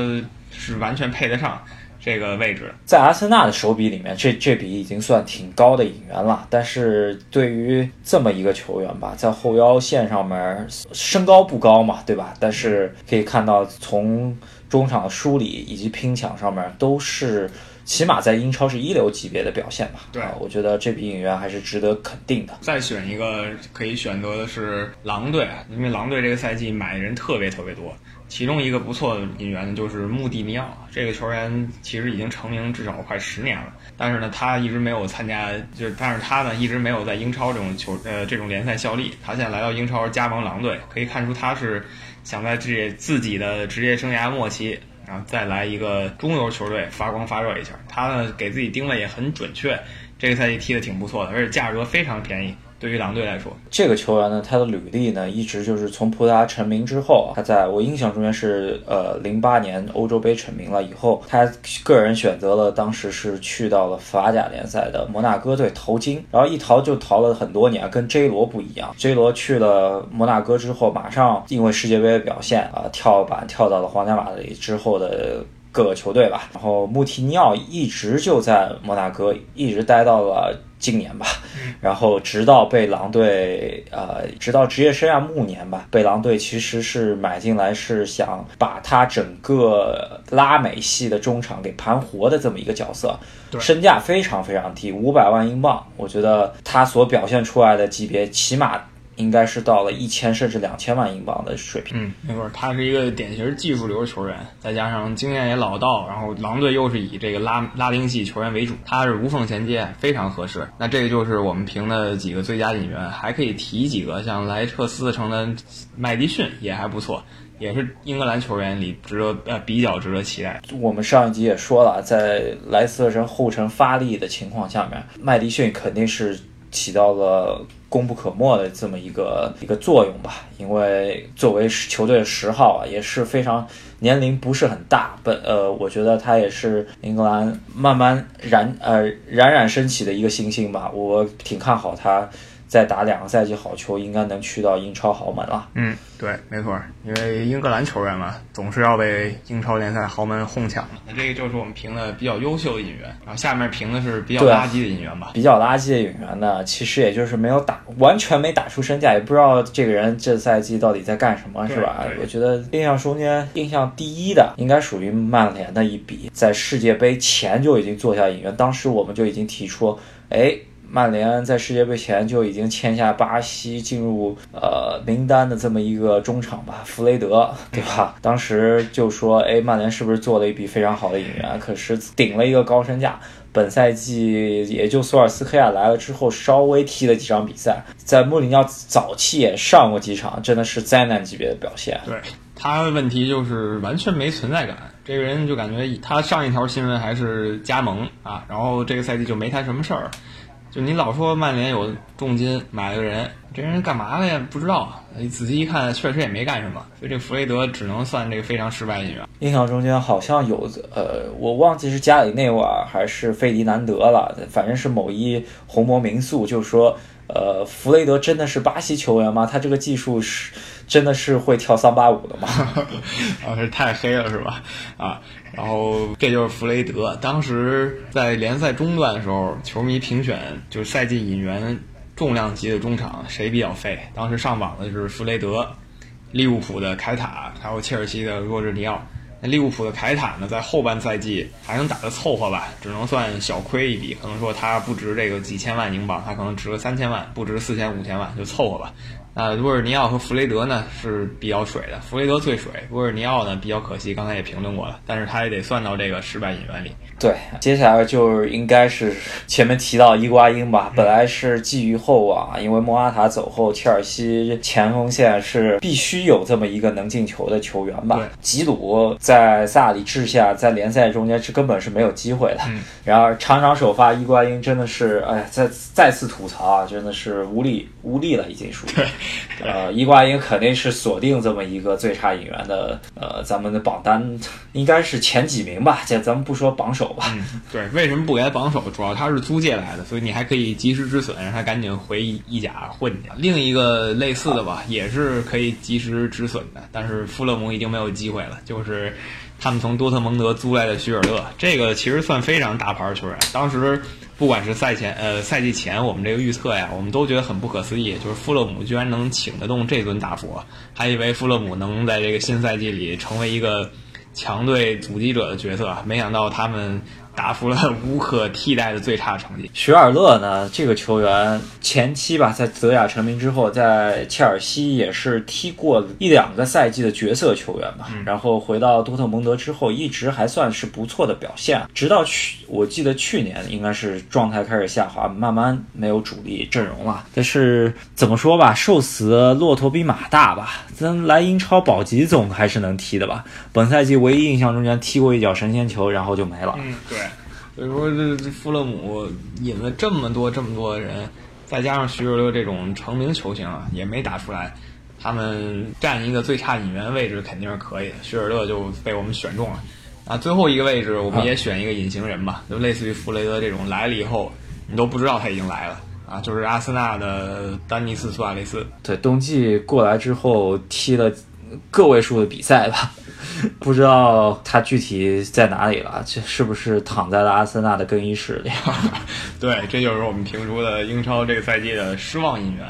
是完全配得上。这个位置。在阿森纳的手笔里面，这这笔已经算挺高的引援了。但是对于这么一个球员吧，在后腰线上面，身高不高嘛，对吧？但是可以看到，从中场的梳理以及拼抢上面，都是起码在英超是一流级别的表现吧。对啊，我觉得这笔引援还是值得肯定的。再选一个可以选择的是狼队，因为狼队这个赛季买的人特别特别多。其中一个不错的引援，就是穆蒂尼奥这个球员，其实已经成名至少快十年了，但是呢，他一直没有参加，就是但是他呢一直没有在英超这种球呃这种联赛效力。他现在来到英超加盟狼队，可以看出他是想在这自己的职业生涯末期，然后再来一个中游球队发光发热一下。他呢给自己定位也很准确，这个赛季踢得挺不错的，而且价格非常便宜。对于狼队来说，这个球员呢，他的履历呢，一直就是从葡萄牙成名之后，他在我印象中间是呃零八年欧洲杯成名了以后，他个人选择了当时是去到了法甲联赛的摩纳哥队淘金，然后一淘就淘了很多年，跟 J 罗不一样，J 罗去了摩纳哥之后，马上因为世界杯的表现啊，跳板跳到了皇家马德里之后的。各个球队吧，然后穆提尼奥一直就在摩纳哥，一直待到了今年吧，然后直到被狼队，呃，直到职业生涯暮年吧，被狼队其实是买进来，是想把他整个拉美系的中场给盘活的这么一个角色，身价非常非常低，五百万英镑，我觉得他所表现出来的级别，起码。应该是到了一千甚至两千万英镑的水平。嗯，没错，他是一个典型技术流球员，再加上经验也老道，然后狼队又是以这个拉拉丁系球员为主，他是无缝衔接，非常合适。那这个就是我们评的几个最佳引援，还可以提几个，像莱彻斯城的麦迪逊也还不错，也是英格兰球员里值得呃比较值得期待。我们上一集也说了，在莱斯特城后程发力的情况下面，麦迪逊肯定是。起到了功不可没的这么一个一个作用吧，因为作为球队的十号啊，也是非常年龄不是很大，本呃，我觉得他也是英格兰慢慢冉呃冉冉升起的一个新星吧，我挺看好他。再打两个赛季好球，应该能去到英超豪门了。嗯，对，没错，因为英格兰球员嘛，总是要被英超联赛豪门哄抢的。那这个就是我们评的比较优秀的引援，然后下面评的是比较垃圾的引援吧。比较垃圾的引援呢，其实也就是没有打，完全没打出身价，也不知道这个人这赛季到底在干什么，是吧？我觉得印象中间印象第一的，应该属于曼联的一笔，在世界杯前就已经做下引援，当时我们就已经提出，哎。曼联在世界杯前就已经签下巴西进入呃名单的这么一个中场吧，弗雷德，对吧？当时就说，哎，曼联是不是做了一笔非常好的引援？可是顶了一个高身价。本赛季也就索尔斯克亚来了之后，稍微踢了几场比赛，在穆里尼奥早期也上过几场，真的是灾难级别的表现。对他的问题就是完全没存在感，这个人就感觉他上一条新闻还是加盟啊，然后这个赛季就没他什么事儿。就你老说曼联有重金买了个人，这人干嘛的呀？不知道。你仔细一看，确实也没干什么。所以这弗雷德只能算这个非常失败的引援。印象中间好像有，呃，我忘记是加里内瓦还是费迪南德了，反正是某一红魔民宿就说，呃，弗雷德真的是巴西球员吗？他这个技术是真的是会跳桑巴舞的吗？啊，是太黑了是吧？啊。然后这就是弗雷德，当时在联赛中段的时候，球迷评选就是赛季引援重量级的中场谁比较废？当时上榜的就是弗雷德、利物浦的凯塔，还有切尔西的若日尼奥。那利物浦的凯塔呢，在后半赛季还能打得凑合吧，只能算小亏一笔，可能说他不值这个几千万英镑，他可能值个三千万，不值四千五千万，就凑合吧。呃，沃尔尼奥和弗雷德呢是比较水的，弗雷德最水，沃尔尼奥呢比较可惜，刚才也评论过了，但是他也得算到这个失败引援里。对，接下来就是应该是前面提到伊瓜因吧，本来是寄予厚望，因为莫拉塔走后，切尔西前锋线是必须有这么一个能进球的球员吧。吉鲁在萨里治下，在联赛中间是根本是没有机会的。然而场场首发伊瓜因真的是，哎，再再次吐槽啊，真的是无力无力了，已经属于。呃，伊瓜因肯定是锁定这么一个最差引援的，呃，咱们的榜单应该是前几名吧。这咱们不说榜首吧。嗯，对，为什么不给他榜首？主要他是租借来的，所以你还可以及时止损，让他赶紧回意甲混去。另一个类似的吧，也是可以及时止损的，但是富勒姆已经没有机会了，就是。他们从多特蒙德租来的许尔勒，这个其实算非常大牌球员。当时不管是赛前呃赛季前我们这个预测呀，我们都觉得很不可思议，就是富勒姆居然能请得动这尊大佛，还以为富勒姆能在这个新赛季里成为一个强队阻击者的角色，没想到他们。打出了无可替代的最差成绩。许尔勒呢？这个球员前期吧，在德甲成名之后，在切尔西也是踢过一两个赛季的角色球员吧。然后回到多特蒙德之后，一直还算是不错的表现。直到去，我记得去年应该是状态开始下滑，慢慢没有主力阵容了。但是怎么说吧，瘦死骆驼比马大吧。咱来英超保级总还是能踢的吧？本赛季唯一印象中间踢过一脚神仙球，然后就没了。嗯，对。所以说，这这富勒姆引了这么多这么多的人，再加上徐若勒这种成名球星啊，也没打出来。他们占一个最差引援位置肯定是可以的，徐尔勒就被我们选中了。啊，最后一个位置我们也选一个隐形人吧，就类似于弗雷德这种来了以后你都不知道他已经来了啊，就是阿森纳的丹尼斯·苏亚雷斯。对，冬季过来之后踢了个位数的比赛吧。不知道他具体在哪里了，这是不是躺在了阿森纳的更衣室里？对，这就是我们评出的英超这个赛季的失望引援。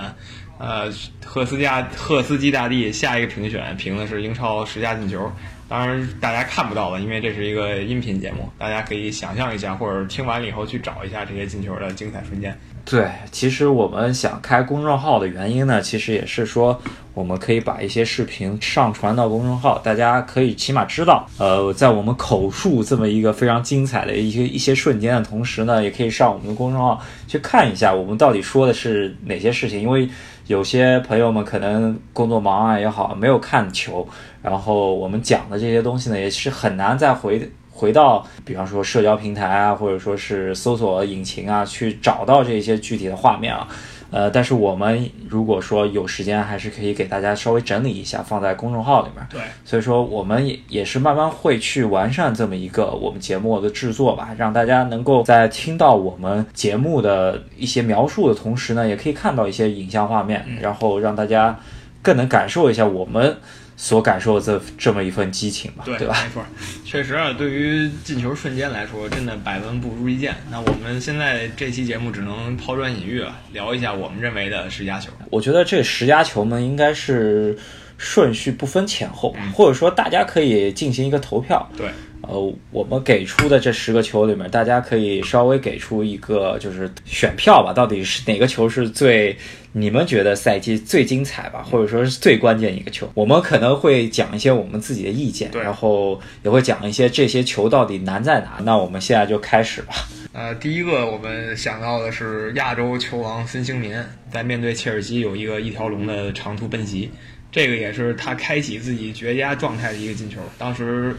呃，赫斯加赫斯基大帝下一个评选评的是英超十佳进球，当然大家看不到了，因为这是一个音频节目，大家可以想象一下，或者听完了以后去找一下这些进球的精彩瞬间。对，其实我们想开公众号的原因呢，其实也是说，我们可以把一些视频上传到公众号，大家可以起码知道，呃，在我们口述这么一个非常精彩的一些一些瞬间的同时呢，也可以上我们的公众号去看一下我们到底说的是哪些事情，因为有些朋友们可能工作忙啊也好，没有看球，然后我们讲的这些东西呢，也是很难再回。回到，比方说社交平台啊，或者说是搜索引擎啊，去找到这些具体的画面啊，呃，但是我们如果说有时间，还是可以给大家稍微整理一下，放在公众号里面。对，所以说我们也也是慢慢会去完善这么一个我们节目的制作吧，让大家能够在听到我们节目的一些描述的同时呢，也可以看到一些影像画面，然后让大家更能感受一下我们。所感受这这么一份激情吧，对吧？没错，确实啊，对于进球瞬间来说，真的百闻不如一见。那我们现在这期节目只能抛砖引玉了，聊一下我们认为的十佳球。我觉得这十佳球呢，应该是顺序不分前后，或者说大家可以进行一个投票。对。呃，我们给出的这十个球里面，大家可以稍微给出一个就是选票吧，到底是哪个球是最你们觉得赛季最精彩吧，或者说是最关键一个球？我们可能会讲一些我们自己的意见，然后也会讲一些这些球到底难在哪。那我们现在就开始吧。呃，第一个我们想到的是亚洲球王孙兴民在面对切尔西有一个一条龙的长途奔袭，这个也是他开启自己绝佳状态的一个进球。当时。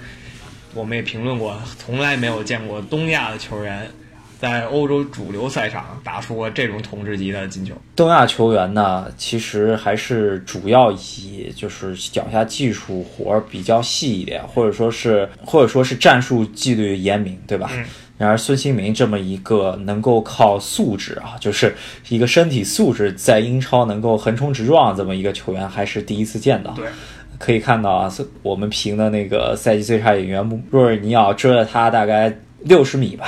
我们也评论过，从来没有见过东亚的球员在欧洲主流赛场打出过这种统治级的进球。东亚球员呢，其实还是主要以就是脚下技术活比较细一点，或者说是或者说是战术纪律严明，对吧？然而孙兴民这么一个能够靠素质啊，就是一个身体素质在英超能够横冲直撞这么一个球员，还是第一次见到。对。可以看到啊，我们评的那个赛季最差演员穆若尔尼奥追了他大概六十米吧，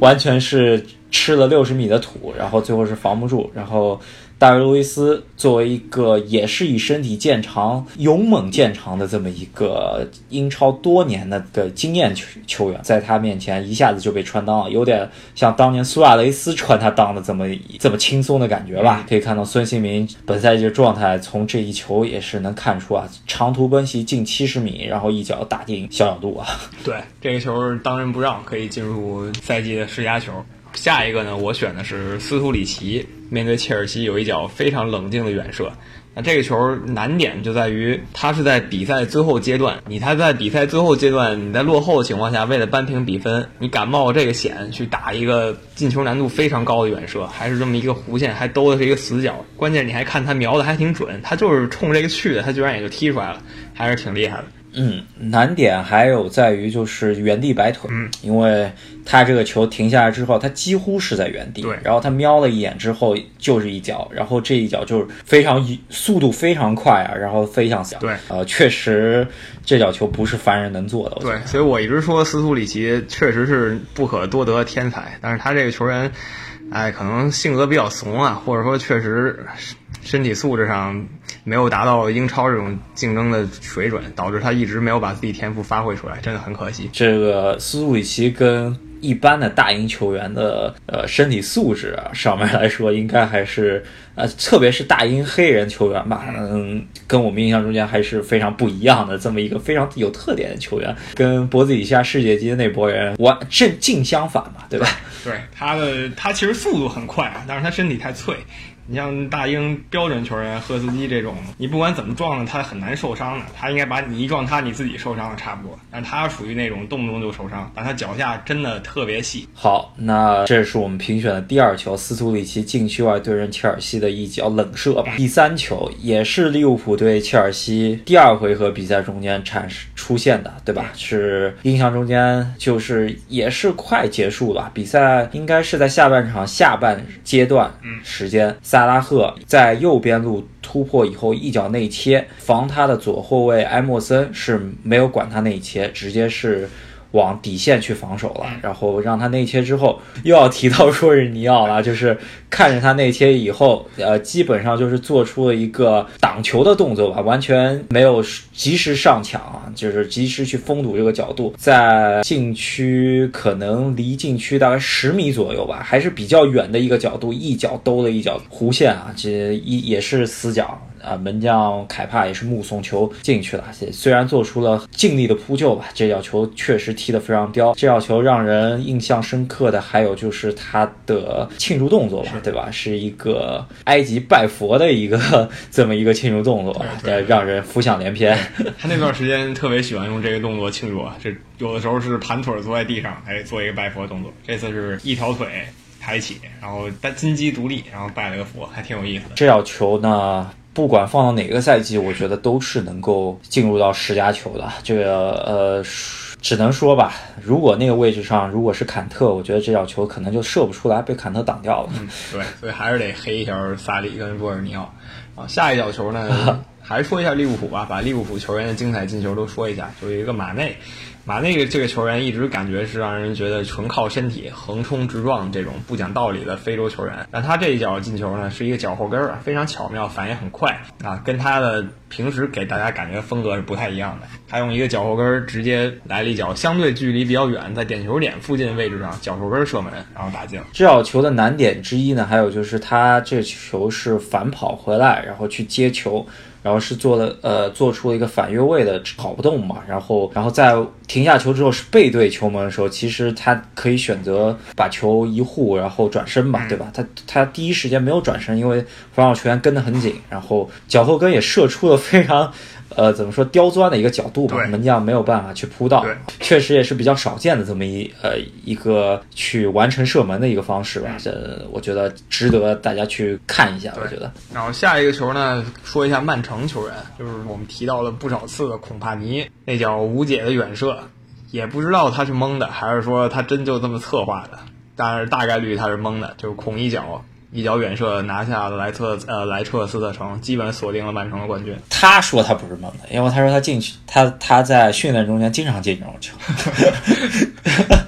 完全是吃了六十米的土，然后最后是防不住，然后。大卫·路易斯作为一个也是以身体见长、勇猛见长的这么一个英超多年的个经验球球员，在他面前一下子就被穿裆了，有点像当年苏亚雷斯穿他裆的这么这么轻松的感觉吧？可以看到孙兴民本赛季的状态，从这一球也是能看出啊，长途奔袭近七十米，然后一脚打进小角度啊！对，这个球当仁不让，可以进入赛季的十佳球。下一个呢，我选的是斯图里奇面对切尔西有一脚非常冷静的远射。那这个球难点就在于，他是在比赛最后阶段，你他在比赛最后阶段，你在落后的情况下，为了扳平比分，你敢冒这个险去打一个进球难度非常高的远射，还是这么一个弧线，还兜的是一个死角，关键你还看他瞄的还挺准，他就是冲这个去的，他居然也就踢出来了，还是挺厉害的。嗯，难点还有在于就是原地摆腿，嗯，因为他这个球停下来之后，他几乎是在原地，对。然后他瞄了一眼之后就是一脚，然后这一脚就是非常速度非常快啊，然后飞向小，对。呃，确实这脚球不是凡人能做的，我觉得。对，所以我一直说斯图里奇确实是不可多得的天才，但是他这个球员，哎，可能性格比较怂啊，或者说确实身体素质上没有达到英超这种竞争的水准，导致他一直没有把自己天赋发挥出来，真的很可惜。这个斯图里奇跟一般的大英球员的呃身体素质啊上面来说，应该还是呃，特别是大英黑人球员吧，嗯，跟我们印象中间还是非常不一样的这么一个非常有特点的球员，跟脖子以下世界级的那波人完正正相反嘛，对吧？对他的他其实速度很快啊，但是他身体太脆。你像大英标准球员赫斯基这种，你不管怎么撞呢，他很难受伤的。他应该把你一撞他，你自己受伤了差不多。但他属于那种动不动就受伤，但他脚下真的特别细。好，那这是我们评选的第二球，斯图里奇禁区外对阵切尔西的一脚冷射吧。第三球也是利物浦对切尔西第二回合比赛中间产生出现的，对吧？是印象中间就是也是快结束了，比赛应该是在下半场下半阶段时间，萨拉赫在右边路突破以后一脚内切，防他的左后卫埃莫森是没有管他内切，直接是。往底线去防守了，然后让他内切之后，又要提到说是尼奥了，就是看着他内切以后，呃，基本上就是做出了一个挡球的动作吧，完全没有及时上抢啊，就是及时去封堵这个角度，在禁区可能离禁区大概十米左右吧，还是比较远的一个角度，一脚兜了一脚弧线啊，这一也是死角。啊，门将凯帕也是目送球进去了，虽然做出了尽力的扑救吧，这脚球确实踢得非常刁。这脚球让人印象深刻的还有就是他的庆祝动作吧，对吧？是一个埃及拜佛的一个 这么一个庆祝动作，让人浮想联翩。他那段时间特别喜欢用这个动作庆祝啊，这有的时候是盘腿坐在地上，哎，做一个拜佛动作。这次是一条腿抬起，然后单金鸡独立，然后拜了个佛，还挺有意思的。这脚球呢？不管放到哪个赛季，我觉得都是能够进入到十佳球的。这个呃，只能说吧，如果那个位置上如果是坎特，我觉得这脚球可能就射不出来，被坎特挡掉了。嗯，对，所以还是得黑一下萨里跟波尔尼奥。啊，下一脚球呢，还是说一下利物浦吧，把利物浦球员的精彩进球都说一下。就有一个马内。马内这个球员一直感觉是让人觉得纯靠身体横冲直撞这种不讲道理的非洲球员，但他这一脚进球呢是一个脚后跟儿，非常巧妙，反应很快啊，跟他的平时给大家感觉风格是不太一样的。他用一个脚后跟儿直接来了一脚，相对距离比较远，在点球点附近位置上脚后跟射门，然后打进。这脚球的难点之一呢，还有就是他这球是反跑回来，然后去接球。然后是做了呃，做出了一个反越位的跑不动嘛，然后然后在停下球之后是背对球门的时候，其实他可以选择把球一护，然后转身嘛，对吧？他他第一时间没有转身，因为防守球员跟得很紧，然后脚后跟也射出了非常。呃，怎么说刁钻的一个角度吧，门将没有办法去扑到，确实也是比较少见的这么一呃一个去完成射门的一个方式吧。这我觉得值得大家去看一下。我觉得。然后下一个球呢，说一下曼城球员，就是我们提到了不少次的孔帕尼那脚无解的远射，也不知道他是蒙的，还是说他真就这么策划的，但是大概率他是蒙的，就是孔一脚。一脚远射拿下了莱特呃莱彻斯特城，基本锁定了曼城的冠军。他说他不是猛的，因为他说他进去，他他在训练中间经常进这种球。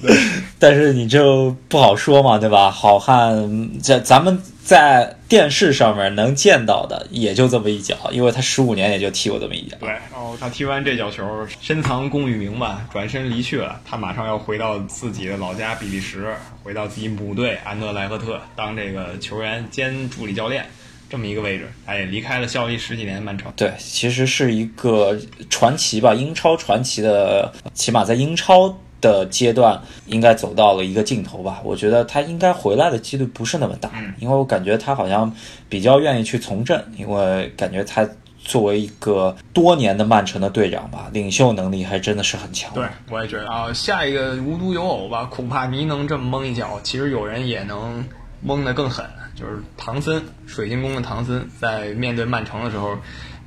但是你就不好说嘛，对吧？好汉这咱们。在电视上面能见到的也就这么一脚，因为他十五年也就踢过这么一脚。对，然后他踢完这脚球，深藏功与名吧，转身离去了。他马上要回到自己的老家比利时，回到自己母队安德莱赫特当这个球员兼助理教练这么一个位置。他也离开了效力十几年的曼城。对，其实是一个传奇吧，英超传奇的，起码在英超。的阶段应该走到了一个尽头吧？我觉得他应该回来的几率不是那么大，因为我感觉他好像比较愿意去从政，因为感觉他作为一个多年的曼城的队长吧，领袖能力还真的是很强。对，我也觉得啊，下一个无独有偶吧，恐怕你能这么蒙一脚，其实有人也能蒙得更狠。就是唐森，水晶宫的唐森，在面对曼城的时候，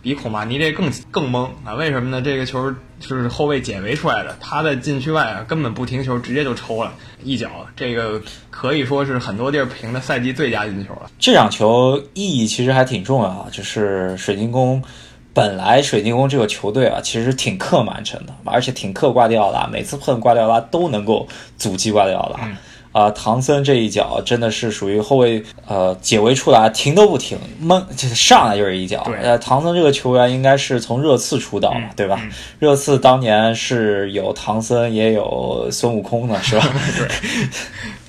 比孔帕尼这更更懵啊！为什么呢？这个球是后卫解围出来的，他在禁区外啊根本不停球，直接就抽了一脚，这个可以说是很多地儿评的赛季最佳进球了。这场球意义其实还挺重要啊，就是水晶宫。本来水晶宫这个球队啊，其实挺克曼城的，而且挺克瓜迪奥拉，每次碰瓜迪奥拉都能够阻击瓜迪奥拉。啊，唐森这一脚真的是属于后卫呃解围出来停都不停，闷就上来就是一脚。呃，唐森这个球员应该是从热刺出道嘛，对吧？热刺当年是有唐森也有孙悟空的是吧？对，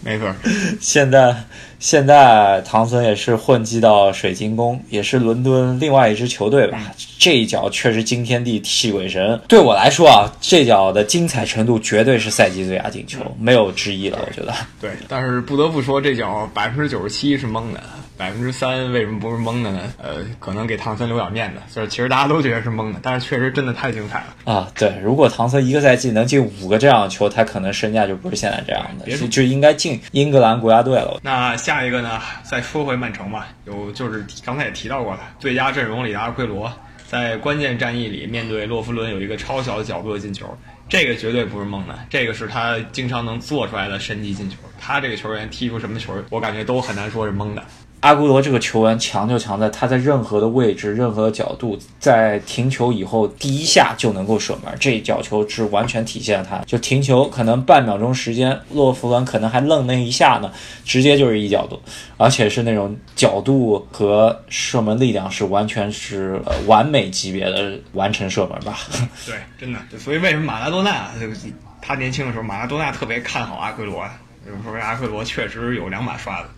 没错。现在。现在唐森也是混迹到水晶宫，也是伦敦另外一支球队吧。这一脚确实惊天地泣鬼神。对我来说啊，这脚的精彩程度绝对是赛季最佳进球，没有之一了。我觉得。对，但是不得不说，这脚百分之九十七是蒙的。百分之三为什么不是蒙的呢？呃，可能给唐森留点面子。就是其实大家都觉得是蒙的，但是确实真的太精彩了啊！对，如果唐森一个赛季能进五个这样的球，他可能身价就不是现在这样的，就就应该进英格兰国家队了。那下下一个呢？再说回曼城吧，有就是刚才也提到过了，最佳阵容里的阿奎罗在关键战役里面对洛夫伦有一个超小的角度的进球，这个绝对不是蒙的，这个是他经常能做出来的神级进球。他这个球员踢出什么球，我感觉都很难说是蒙的。阿圭罗这个球员强就强在他在任何的位置、任何的角度，在停球以后第一下就能够射门，这脚球是完全体现了他。就停球可能半秒钟时间，洛夫伦可能还愣那一下呢，直接就是一角度，而且是那种角度和射门力量是完全是完美级别的完成射门吧？对，真的。所以为什么马拉多纳他年轻的时候，马拉多纳特别看好阿圭罗，就是说阿圭罗确实有两把刷子。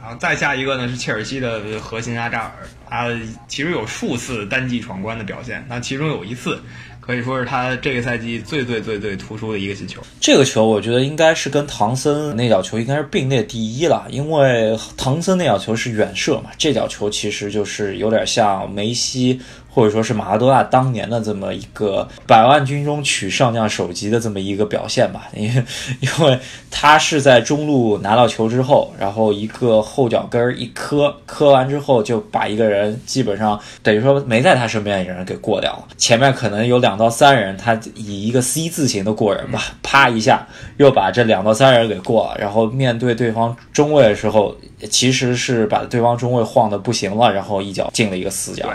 然后再下一个呢是切尔西的核心阿扎尔，他其实有数次单季闯关的表现，那其中有一次可以说是他这个赛季最最最最突出的一个进球。这个球我觉得应该是跟唐森那脚球应该是并列第一了，因为唐森那脚球是远射嘛，这脚球其实就是有点像梅西。或者说是马拉多纳当年的这么一个百万军中取上将首级的这么一个表现吧，因为因为他是在中路拿到球之后，然后一个后脚跟儿一磕，磕完之后就把一个人基本上等于说没在他身边的人给过掉了。前面可能有两到三人，他以一个 C 字形的过人吧，啪一下又把这两到三人给过了，然后面对对方中卫的时候，其实是把对方中卫晃的不行了，然后一脚进了一个死角。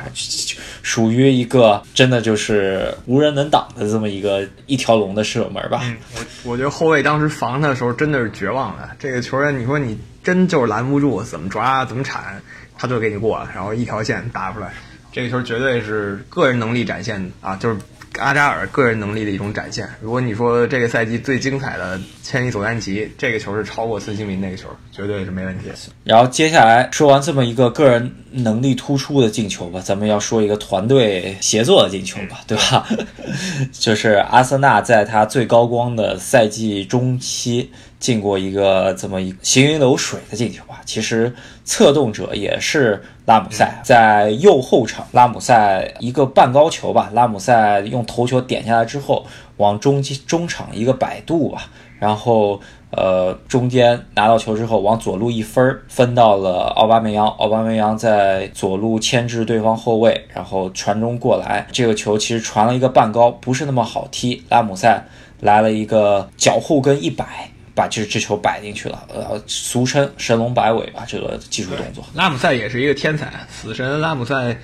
属于一个真的就是无人能挡的这么一个一条龙的射门吧。我我觉得后卫当时防他的时候真的是绝望了。这个球员，你说你真就是拦不住，怎么抓怎么铲，他就给你过，然后一条线打出来。这个球绝对是个人能力展现啊，就是。阿扎尔个人能力的一种展现。如果你说这个赛季最精彩的千里走单骑，这个球是超过孙兴民那个球，绝对是没问题。然后接下来说完这么一个个人能力突出的进球吧，咱们要说一个团队协作的进球吧，对吧？就是阿森纳在他最高光的赛季中期。进过一个这么一行云流水的进球吧。其实策动者也是拉姆塞，在右后场，拉姆塞一个半高球吧，拉姆塞用头球点下来之后，往中中场一个摆渡吧，然后呃中间拿到球之后往左路一分，分到了奥巴梅扬，奥巴梅扬在左路牵制对方后卫，然后传中过来，这个球其实传了一个半高，不是那么好踢，拉姆塞来了一个脚后跟一摆。把这这球摆进去了，呃，俗称神龙摆尾吧，这个技术动作。拉姆塞也是一个天才，死神拉姆塞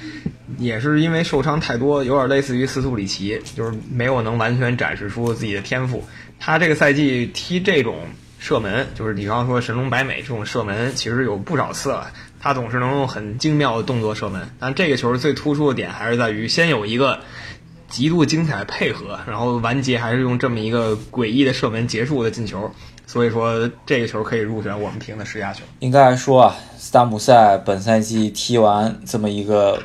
也是因为受伤太多，有点类似于斯图里奇，就是没有能完全展示出自己的天赋。他这个赛季踢这种射门，就是你刚刚说神龙摆尾这种射门，其实有不少次了。他总是能用很精妙的动作射门，但这个球最突出的点还是在于先有一个。极度精彩配合，然后完结还是用这么一个诡异的射门结束的进球，所以说这个球可以入选我们评的十佳球。应该来说啊，萨姆塞本赛季踢完这么一个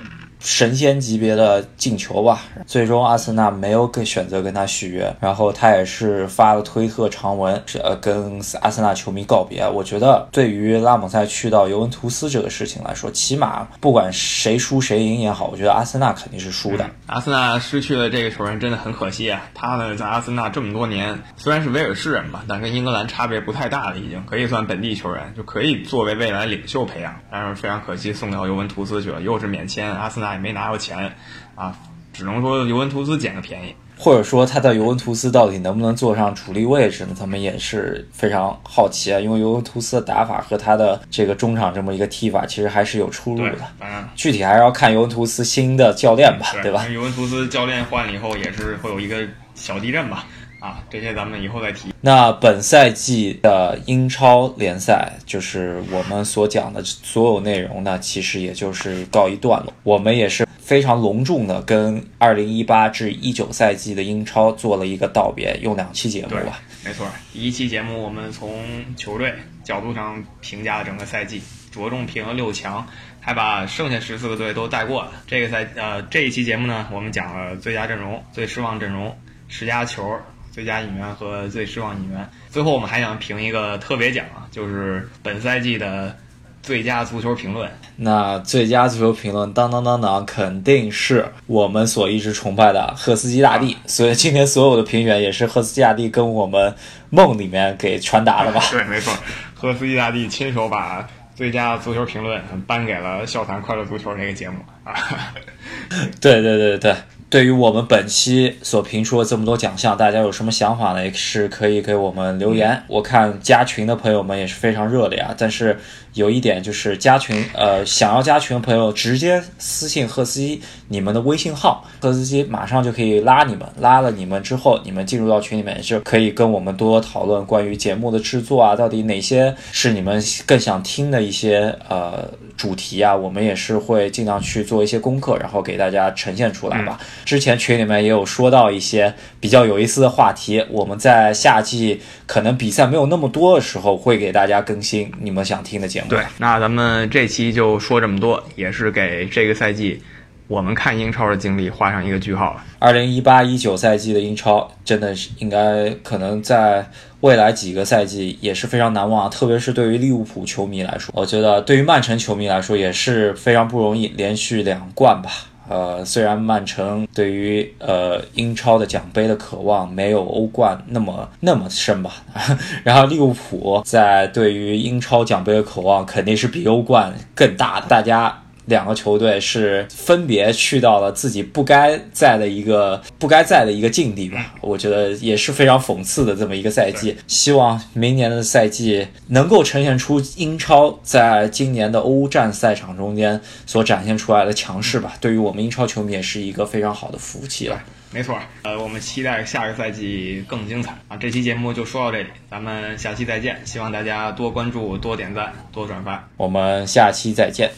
神仙级别的进球吧。最终阿森纳没有跟选择跟他续约，然后他也是发了推特长文，呃跟阿森纳球迷告别。我觉得对于拉姆塞去到尤文图斯这个事情来说，起码不管谁输谁赢也好，我觉得阿森纳肯定是输的。阿森纳失去了这个球员真的很可惜啊！他呢在阿森纳这么多年，虽然是威尔士人吧，但跟英格兰差别不太大了，已经可以算本地球员，就可以作为未来领袖培养。但是非常可惜送到尤文图斯去了，又是免签，阿森纳也没拿到钱，啊，只能说尤文图斯捡个便宜。或者说他在尤文图斯到底能不能坐上主力位置呢？他们也是非常好奇啊，因为尤文图斯的打法和他的这个中场这么一个踢法，其实还是有出入的。嗯，具体还是要看尤文图斯新的教练吧，对吧？尤文图斯教练换了以后，也是会有一个小地震吧。啊，这些咱们以后再提。那本赛季的英超联赛，就是我们所讲的所有内容呢，其实也就是告一段落。我们也是非常隆重的跟二零一八至一九赛季的英超做了一个道别，用两期节目吧。没错，第一期节目我们从球队角度上评价了整个赛季，着重评了六强，还把剩下十四个队都带过了。这个赛呃这一期节目呢，我们讲了最佳阵容、最失望阵容、十佳球。最佳演员和最失望演员，最后我们还想评一个特别奖啊，就是本赛季的最佳足球评论。那最佳足球评论，当当当当，肯定是我们所一直崇拜的赫斯基大帝。所以今天所有的评选也是赫斯基大帝跟我们梦里面给传达的吧？对，没错，赫斯基大帝亲手把最佳足球评论颁给了《笑谈快乐足球》这个节目啊。对对对对。对于我们本期所评出的这么多奖项，大家有什么想法呢？也是可以给我们留言。我看加群的朋友们也是非常热烈啊，但是。有一点就是加群，呃，想要加群的朋友直接私信赫斯基你们的微信号，赫斯基马上就可以拉你们。拉了你们之后，你们进入到群里面就可以跟我们多多讨论关于节目的制作啊，到底哪些是你们更想听的一些呃主题啊，我们也是会尽量去做一些功课，然后给大家呈现出来吧。之前群里面也有说到一些比较有意思的话题，我们在夏季可能比赛没有那么多的时候，会给大家更新你们想听的节目。对，那咱们这期就说这么多，也是给这个赛季我们看英超的经历画上一个句号了。二零一八一九赛季的英超真的是应该可能在未来几个赛季也是非常难忘，特别是对于利物浦球迷来说，我觉得对于曼城球迷来说也是非常不容易，连续两冠吧。呃，虽然曼城对于呃英超的奖杯的渴望没有欧冠那么那么深吧，然后利物浦在对于英超奖杯的渴望肯定是比欧冠更大的，大家。两个球队是分别去到了自己不该在的一个不该在的一个境地吧，我觉得也是非常讽刺的这么一个赛季。希望明年的赛季能够呈现出英超在今年的欧战赛场中间所展现出来的强势吧。对于我们英超球迷也是一个非常好的福气了。没错，呃，我们期待下个赛季更精彩啊！这期节目就说到这里，咱们下期再见。希望大家多关注、多点赞、多转发。我们下期再见。